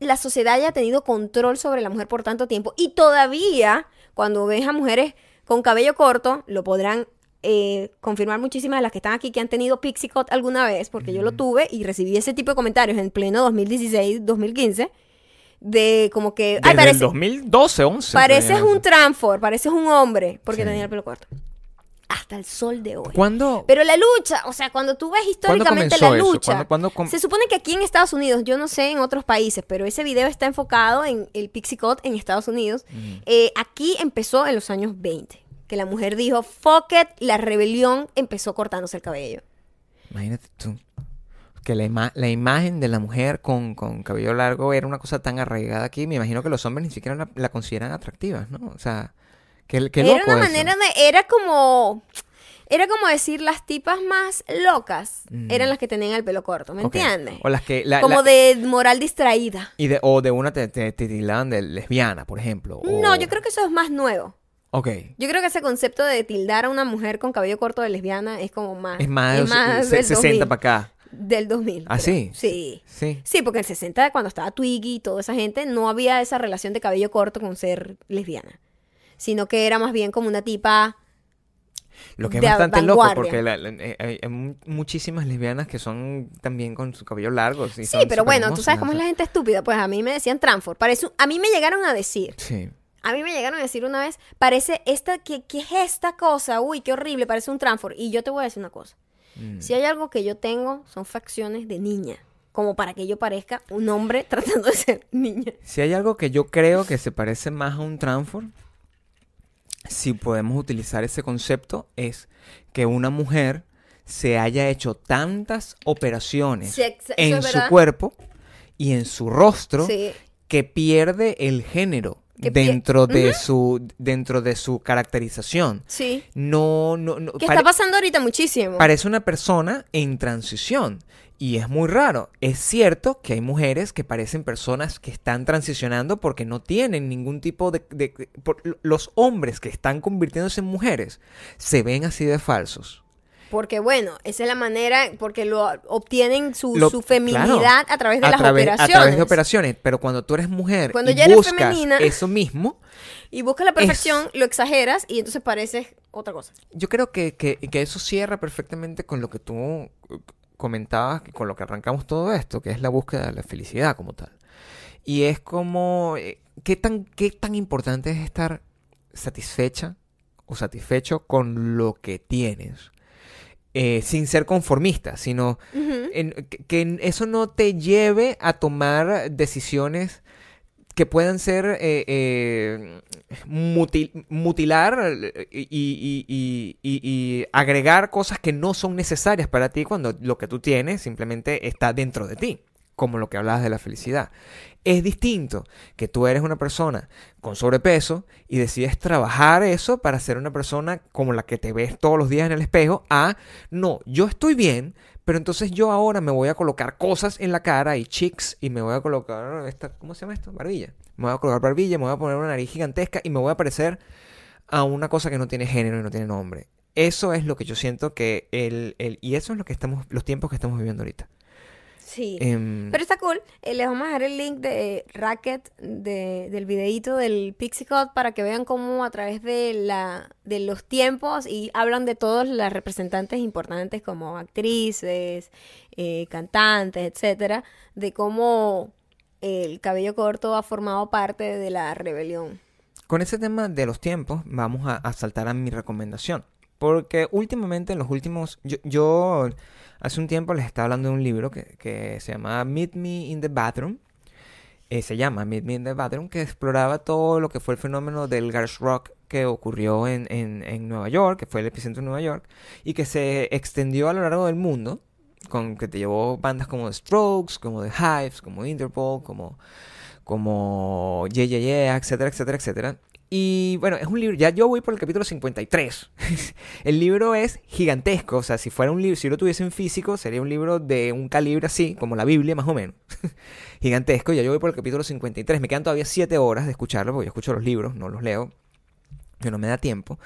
la sociedad haya tenido control sobre la mujer por tanto tiempo. Y todavía, cuando ves a mujeres con cabello corto, lo podrán eh, confirmar muchísimas de las que están aquí que han tenido pixie cut alguna vez, porque yo lo tuve y recibí ese tipo de comentarios en pleno 2016, 2015, de como que, ay, Desde parece, el 2012, 11. pareces un transfor, pareces un hombre, porque Sí. tenía el pelo corto. Hasta el sol de hoy. ¿Cuándo? Pero la lucha, o sea, cuando tú ves históricamente la lucha, ¿Cuándo- cuándo com- se supone que aquí en Estados Unidos, yo no sé en otros países, pero ese video está enfocado en el Pixie Cut en Estados Unidos. Eh, aquí empezó en los años 20, que la mujer dijo, fuck it, la rebelión empezó cortándose el cabello. Imagínate tú. Que la, ima- la imagen de la mujer con, con cabello largo era una cosa tan arraigada aquí. Me imagino que los hombres ni siquiera la, la consideran atractiva, ¿no? O sea, qué, qué era una eso. manera de, era como, era como decir las tipas más locas Mm. eran las que tenían el pelo corto, ¿me entiendes? O las que... la- como la- de moral distraída. y de, o de una te, te, de lesbiana, por ejemplo. o- No, yo creo que eso es más nuevo. Ok. Yo creo que ese concepto de tildar a una mujer con cabello corto de lesbiana es como más. Es más, más se- del 60 2000, para acá. Del 2000. ¿Ah, creo. sí? Sí. Sí. Sí, porque en el 60, cuando estaba Twiggy y toda esa gente, no había esa relación de cabello corto con ser lesbiana. sino que era más bien como una tipa Lo que es bastante loco, porque la- la- eh, hay, hay mu- muchísimas lesbianas que son también con su cabello largo. Sí, pero bueno, tú hermosas, sabes cómo es la gente estúpida. Pues a mí me decían. Parece, un- a mí me llegaron a decir, Sí. A mí me llegaron a decir una vez, parece esta, ¿qué, qué es esta cosa? Uy, qué horrible, parece un transfor. Y yo te voy a decir una cosa. Mm. Si hay algo que yo tengo, son facciones de niña. Como para que yo parezca un hombre tratando de ser niña. Si hay algo que yo creo que se parece más a un transfer, si podemos utilizar ese concepto, es que una mujer se haya hecho tantas operaciones Sí, en su cuerpo y en su rostro Sí. que pierde el género Que dentro de su dentro de su caracterización. Sí. No, no, no. ¿Qué pare- está pasando ahorita muchísimo? parece una persona en transición. Y es muy raro. Es cierto que hay mujeres que parecen personas que están transicionando porque no tienen ningún tipo de... de- de- por- los hombres que están convirtiéndose en mujeres se ven así de falsos. Porque bueno, esa es la manera, porque lo obtienen su, Lo- su feminidad claro, a través de a las través- operaciones. A través de operaciones. Pero cuando tú eres mujer Cuando y ya eres buscas femenina- eso mismo, Y buscas la perfección, lo exageras y entonces pareces otra cosa. Yo creo que, que- que eso cierra perfectamente con lo que tú comentabas, con lo que arrancamos todo esto, que es la búsqueda de la felicidad como tal. Y es como, eh, ¿qué tan, qué tan importante es estar satisfecha o satisfecho con lo que tienes? Eh, sin ser conformista, sino en- que, que eso no te lleve a tomar decisiones que puedan ser eh, eh, muti- mutilar y, y- y- y- y agregar cosas que no son necesarias para ti cuando lo que tú tienes simplemente está dentro de ti, como lo que hablabas de la felicidad. Es distinto que tú eres una persona con sobrepeso y decides trabajar eso para ser una persona como la que te ves todos los días en el espejo a, no, yo estoy bien, pero entonces yo ahora me voy a colocar cosas en la cara y cheeks y me voy a colocar esta, ¿cómo se llama esto? Barbilla. Me voy a colocar barbilla, me voy a poner una nariz gigantesca y me voy a parecer a una cosa que no tiene género y no tiene nombre. Eso es lo que yo siento que el, el y eso es lo que estamos los tiempos que estamos viviendo ahorita. Sí. Em, Pero está cool. Eh, les vamos a dejar el link de Racket, de, del videíto del Pixie Cut, para que vean cómo a través de, la, de los tiempos y hablan de todas las representantes importantes como actrices, eh, cantantes, etcétera, de cómo el cabello corto ha formado parte de la rebelión. Con ese tema de los tiempos, vamos a, a saltar a mi recomendación. Porque últimamente, en los últimos. Yo, yo hace un tiempo les estaba hablando de un libro que, que se llama Meet Me in the Bathroom. Eh, se llama Meet Me in the Bathroom, que exploraba todo lo que fue el fenómeno del garage rock que ocurrió en, en, en Nueva York, que fue el epicentro de Nueva York, y que se extendió a lo largo del mundo, con que te llevó bandas como The Strokes, como The Hives, como Interpol, como como Yeah, Yeah, Yeah, etcétera, etcétera, etcétera. Y bueno, es un libro, ya yo voy por el capítulo 53. el libro es gigantesco, o sea, si fuera un libro, si lo tuviese en físico, sería un libro de un calibre así, como la Biblia más o menos. gigantesco, ya yo voy por el capítulo 53. Me quedan todavía 7 horas de escucharlo, porque yo escucho los libros, no los leo, que no me da tiempo.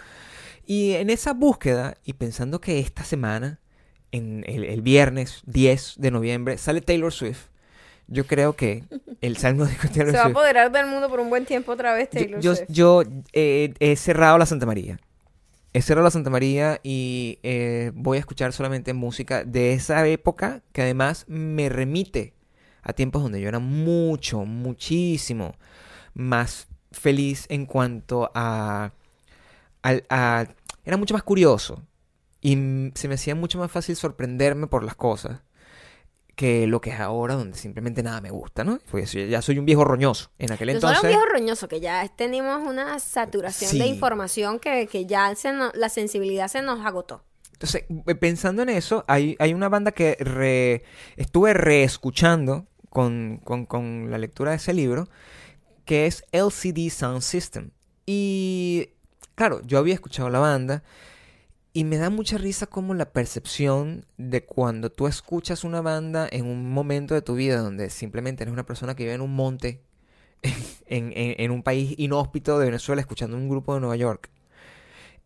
Y en esa búsqueda, y pensando que esta semana, en el, el viernes 10 de noviembre, sale Taylor Swift. Yo creo que el salmo de Taylor Se va a apoderar del mundo por un buen tiempo otra vez Yo, Taylor yo, Swift. yo, eh, he cerrado la Santa María. He cerrado la Santa María y eh, voy a escuchar solamente música de esa época que además me remite a tiempos donde yo era mucho, muchísimo más feliz en cuanto a, era mucho más curioso y se me hacía mucho más fácil sorprenderme por las cosas que lo que es ahora donde simplemente nada me gusta, ¿no? Porque soy- ya soy un viejo roñoso. En aquel Yo entonces... soy un viejo roñoso que ya tenemos una saturación de información que, que ya se no- la sensibilidad se nos agotó. Entonces, eh, pensando en eso, hay, hay una banda que re- estuve reescuchando con, con, con la lectura de ese libro, que es LCD Sound System. Y claro, yo había escuchado la banda y me da mucha risa como la percepción de cuando tú escuchas una banda en un momento de tu vida donde simplemente eres una persona que vive en un monte, en, en- un país inhóspito de Venezuela, escuchando un grupo de Nueva York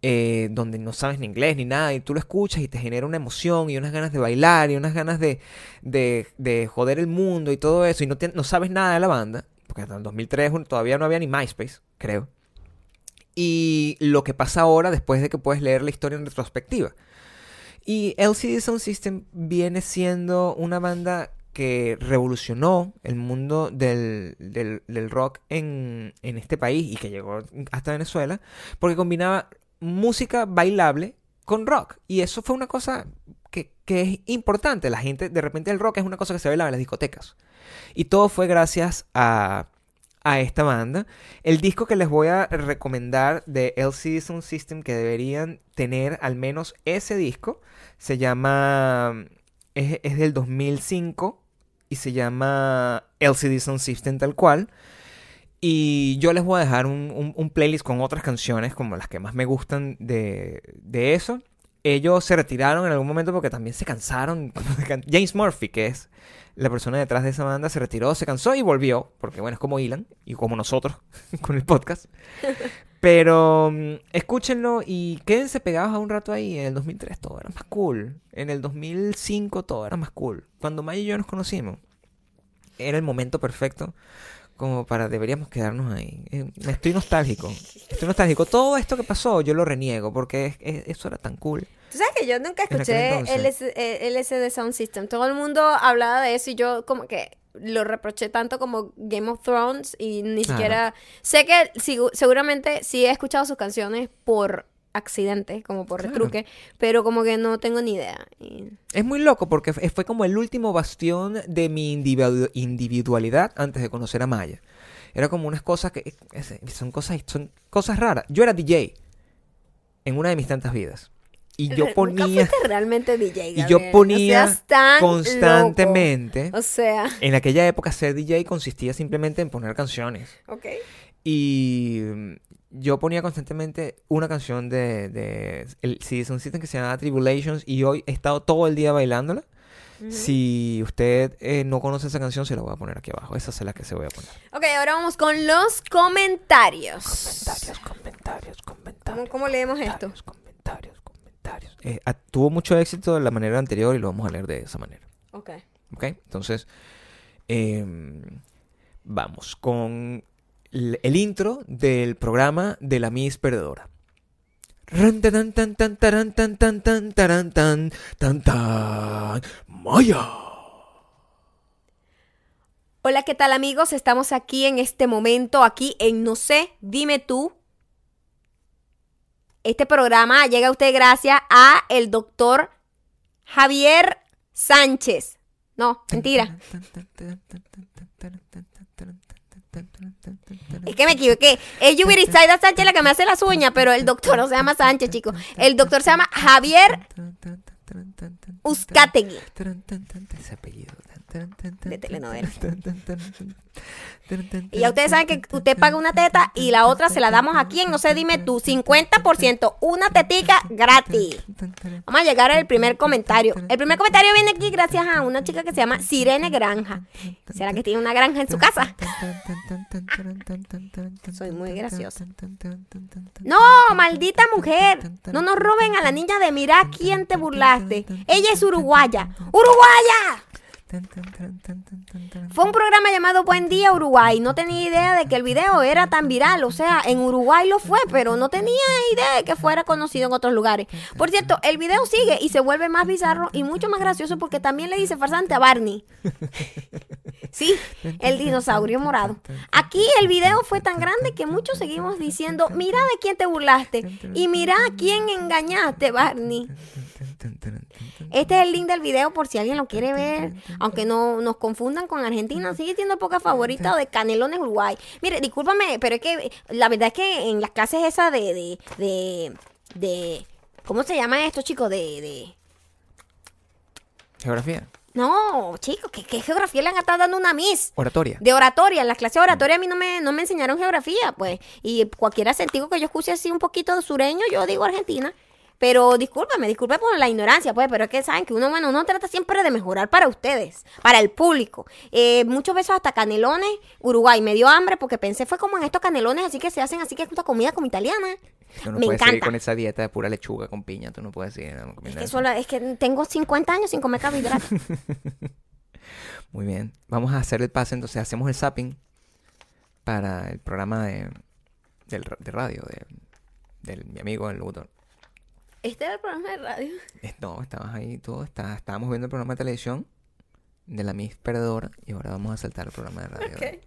eh, donde no sabes ni inglés ni nada, y tú lo escuchas y te genera una emoción y unas ganas de bailar y unas ganas de, de, de joder el mundo y todo eso, y no, te- no sabes nada de la banda, porque hasta el 2003 un- todavía no había ni MySpace, creo. Y lo que pasa ahora después de que puedes leer la historia en retrospectiva. Y LCD Sound System viene siendo una banda que revolucionó el mundo del, del- rock en, en este país y que llegó hasta Venezuela, porque combinaba música bailable con rock. Y eso fue una cosa que, que es importante. La gente, de repente el rock es una cosa que se bailaba en las discotecas. Y todo fue gracias a, a esta banda. El disco que les voy a recomendar de LCD Sound System, que deberían tener al menos ese disco, se llama... Es, es del 2005 y se llama LCD Sound System tal cual. Y yo les voy a dejar un, un- un playlist con otras canciones como las que más me gustan de, de eso. Ellos se retiraron en algún momento porque también se cansaron. James Murphy, que es la persona detrás de esa banda, se retiró, se cansó y volvió. Porque bueno, es como Ilan y como nosotros con el podcast. Pero mm, escúchenlo y quédense pegados a un rato ahí. En el 2003 todo era más cool. En el 2005 todo era más cool. Cuando Maya y yo nos conocimos, era el momento perfecto como para deberíamos quedarnos ahí. Eh, estoy nostálgico. Estoy nostálgico. Todo esto que pasó yo lo reniego porque es- es- eso era tan cool. Tú sabes que yo nunca escuché entonces. LS, eh, LSD Sound System. Todo el mundo hablaba de eso y yo como que lo reproché tanto como Game of Thrones y ni siquiera... Sé que sigu- seguramente sí he escuchado sus canciones por accidente, como por Claro. retruque, pero como que no tengo ni idea. Y- Es muy loco porque fue como el último bastión de mi individu- individualidad antes de conocer a Maya. Era como unas cosas que son cosas son cosas raras. Yo era DJ en una de mis tantas vidas y yo Nunca ponía fuiste realmente DJ, y yo Gabriel. No ponía seas tan constantemente. loco. O sea, En aquella época ser DJ consistía simplemente en poner canciones. ok. Y mm, yo ponía constantemente una canción de, de el Citizen System que se llama Tribulations y hoy he estado todo el día bailándola. Ujú. Si usted eh, no conoce esa canción, se la voy a poner aquí abajo. Esa es la que se voy a poner. Ok, ahora vamos con los comentarios. Comentarios, comentarios, comentarios. ¿Cómo, cómo leemos esto? Comentarios. Eh, tuvo mucho éxito de la manera anterior y lo vamos a leer de esa manera. Ok. ¿Ok? Entonces, em, vamos con el, el intro del programa de la Miss Perdedora. Ran, taran, tan, tan, taran, tan, tan, tan, taran, tan, tan, tan. Maya. Hola, ¿qué tal amigos? Estamos aquí en este momento, aquí en No sé, dime tú. Este programa llega a usted gracias a el doctor Javier Sánchez. No, mentira. Es que me equivoqué. Es Yubirizaida Sánchez la que me hace las uñas, pero el doctor no se llama Sánchez, chicos. El doctor se llama Javier Uzcategui. Ese apellido. De telenovela. Y ya ustedes saben que usted paga una teta y la otra se la damos aquí en No sé, dime tú, 50%, una tetica gratis. Vamos a llegar al primer comentario. El primer comentario viene aquí gracias a una chica que se llama Sirene Granja. ¿Será que tiene una granja en su casa? Soy muy graciosa. No, maldita mujer. No nos roben a la niña de mira quién te burlaste. Ella es uruguaya. ¡Uruguaya! Fue un programa llamado Buen Día Uruguay. No tenía idea de que el video era tan viral. O sea, en Uruguay lo fue, pero no tenía idea de que fuera conocido en otros lugares. Por cierto, el video sigue y se vuelve más bizarro y mucho más gracioso porque también le dice farsante a Barney. Sí, el dinosaurio morado. Aquí el video fue tan grande que muchos seguimos diciendo, mira de quién te burlaste y mira a quién engañaste, Barney. Este es el link del video por si alguien lo quiere ver. Aunque no nos confundan con Argentina, sigue siendo poca favorita de Canelones Uruguay. Mire, discúlpame, pero es que la verdad es que en las clases esas de, de, de, de- ¿cómo se llama esto, chicos? De, de, Geografía. no, chicos, ¿qué, qué geografía le han estado dando una Miss? Oratoria. De oratoria, en las clases de oratoria a mí no me, no me enseñaron geografía, pues. Y cualquier acentico que yo escuche así un poquito sureño, yo digo Argentina. Pero discúlpame, disculpe por la ignorancia, pues, pero es que saben que uno, bueno, uno trata siempre de mejorar para ustedes, para el público. Eh, muchos besos hasta canelones, Uruguay. Me dio hambre porque pensé fue como en estos canelones así que se hacen así que es una comida como italiana. Tú no me puedes seguir encanta. con esa dieta de pura lechuga con piña. Tú no puedes seguir no, Es que, solo, es que tengo 50 años sin comer carbohidratos. Muy bien. Vamos a hacer el pase, entonces hacemos el zapping para el programa de, del de radio, de, de mi amigo el locutor. Este era el programa de radio. No, estabas ahí todo, está, estábamos viendo el programa de televisión de la Miss Perdedora y ahora vamos a saltar el programa de radio. Ok.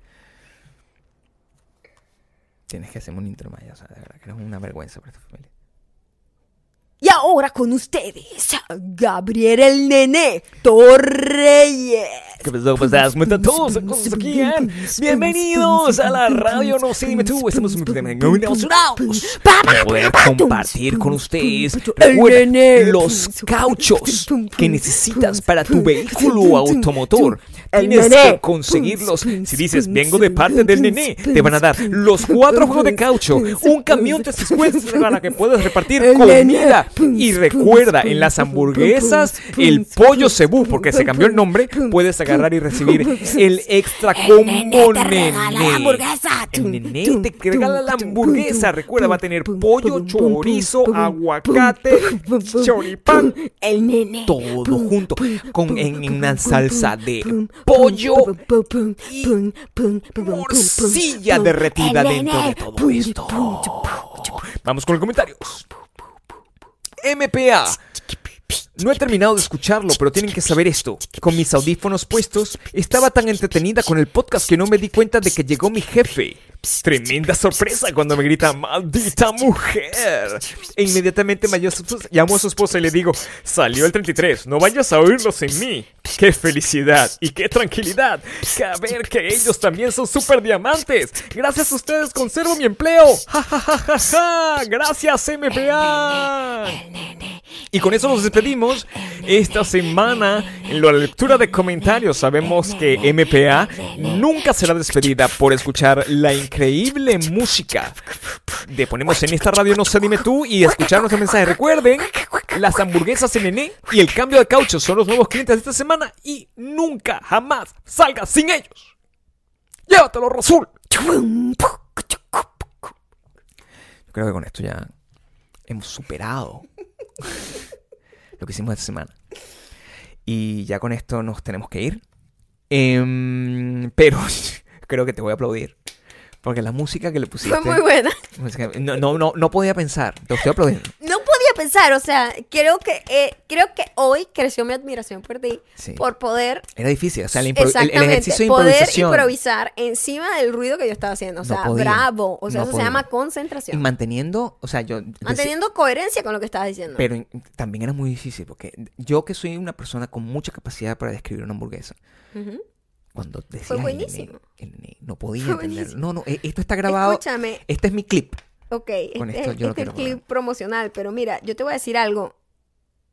Tienes que hacerme un intro más, ya, o sea, de verdad que eres una vergüenza para esta familia. Y ahora con ustedes, Gabriel el Nene Torreyes. ¿Qué pasó? ¿Cómo estás? ¿Cómo están todos? ¿eh? Bienvenidos a la radio No sé, dime tú. Estamos muy emocionados para poder compartir con ustedes recuerda, los cauchos que necesitas para tu vehículo automotor. Tienes que conseguirlos. Si dices, vengo de parte del nené, te van a dar los cuatro juegos de caucho, un camión de descuentos para que puedas repartir comida. Y recuerda, en las hamburguesas, el pollo cebú, porque se cambió el nombre, puedes agarrar y recibir el extra combo nené. El nené te regala la hamburguesa. Recuerda, va a tener pollo, chorizo, aguacate, choripán, El Nene. todo junto con en una salsa de pollo y morcilla derretida dentro de todo esto. Vamos con los comentarios. MPA. No he terminado de escucharlo, pero tienen que saber esto. Con mis audífonos puestos, estaba tan entretenida con el podcast que no me di cuenta de que llegó mi jefe. Tremenda sorpresa cuando me grita, maldita mujer. E inmediatamente me llamo a su- esposa y le digo, salió el 33, no vayas a oírlos en mí. ¡Qué felicidad y qué tranquilidad! Saber que ellos también son super diamantes. Gracias a ustedes conservo mi empleo. ¡Ja, ja, ja, ja, ja! Gracias, MPA. Y con eso nos despedimos. Esta semana, en la lectura de comentarios, sabemos que MPA nunca será despedida por escuchar la increíble música de Ponemos en esta radio No sé, dime tú y escuchar nuestro mensaje. Recuerden, las hamburguesas en Nené y el cambio de caucho son los nuevos clientes de esta semana y nunca, jamás salga sin ellos. Llévatelo, Rasul. Yo creo que con esto ya hemos superado lo que hicimos esta semana. Y ya con esto nos tenemos que ir. Em, pero creo que te voy a aplaudir. Porque la música que le pusiste. Fue muy buena. no, no, no, no podía pensar. Te estoy aplaudiendo. No podía pensar, o sea, creo que eh, creo que hoy creció mi admiración por ti Sí. por poder Era difícil. O sea, el, el- el ejercicio de poder improvisación. improvisar encima del ruido que yo estaba haciendo, o No sea, podía, bravo, o sea, no eso podía. se llama Y concentración, manteniendo. O sea, yo. manteniendo coherencia con lo que estabas diciendo. Pero también era muy difícil. Porque yo, que soy una persona con mucha capacidad para describir una hamburguesa. Ujú. Cuando decía Fue el nene, buenísimo. el nene, no podía entender. No, no, e- esto está grabado. Escúchame, Este es mi clip. ok, Con este, esto yo este es el clip promocional, pero mira, yo te voy a decir algo,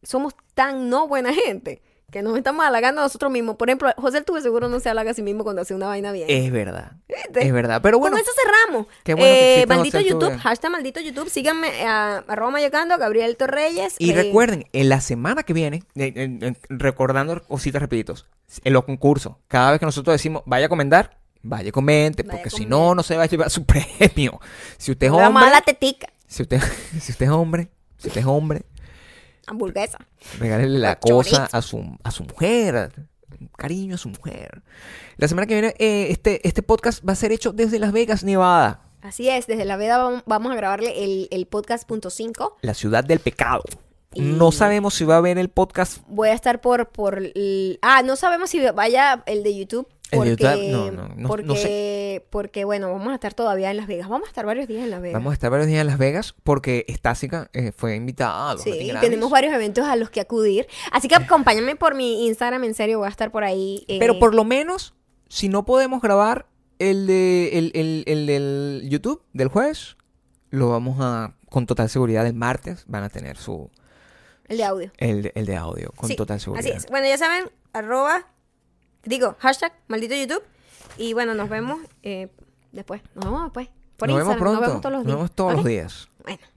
somos tan no buena gente que nos estamos halagando a nosotros mismos. Por ejemplo, José Tuve seguro no se halaga a sí mismo cuando hace una vaina bien. Es verdad. ¿Viste? Es verdad. Pero bueno. Con eso cerramos. qué bueno que Eh, exista maldito José YouTube, Tuve. hashtag maldito YouTube. Síganme a arroba mayocando, Gabriel Torreyes. Y eh, recuerden, en la semana que viene, eh, eh, eh, recordando cositas rapiditos, en los concursos, cada vez que nosotros decimos vaya a comentar, vaya comente, Vaya porque a si no, no se va a llevar su premio. Si usted es la hombre, mala tetica. si usted, si usted es hombre, si usted es hombre, Hamburguesa. regálele la cosa a su, a su mujer, cariño a su mujer. La semana que viene, eh, este, este podcast va a ser hecho desde Las Vegas, Nevada, Así es, desde la veda vam- vamos a grabarle el, el podcast punto cinco. la ciudad del pecado. Y- No sabemos si va a haber el podcast Voy a estar por, por ah, no sabemos si vaya el de YouTube. El Porque, no, no, no- no porque, porque, bueno, vamos a estar todavía en Las Vegas. Vamos a estar varios días en Las Vegas. Vamos a estar varios días en Las Vegas porque Estásica eh, fue invitada a Sí, Grammys. tenemos varios eventos a los que acudir. Así que acompáñame por mi Instagram, en serio, voy a estar por ahí. eh, Pero por lo menos, si no podemos grabar el de el, el- el del YouTube del jueves, lo vamos a, con total seguridad, el martes van a tener su El de audio. el, de- el de audio, con Sí, total Así seguridad. es. Bueno, ya saben, arroba, digo, hashtag, maldito YouTube. Y bueno, nos vemos eh, después. Nos vemos después. Por nos vemos Instagram. pronto. Nos vemos todos los días. Nos vemos todos ¿Ok? los días. Bueno.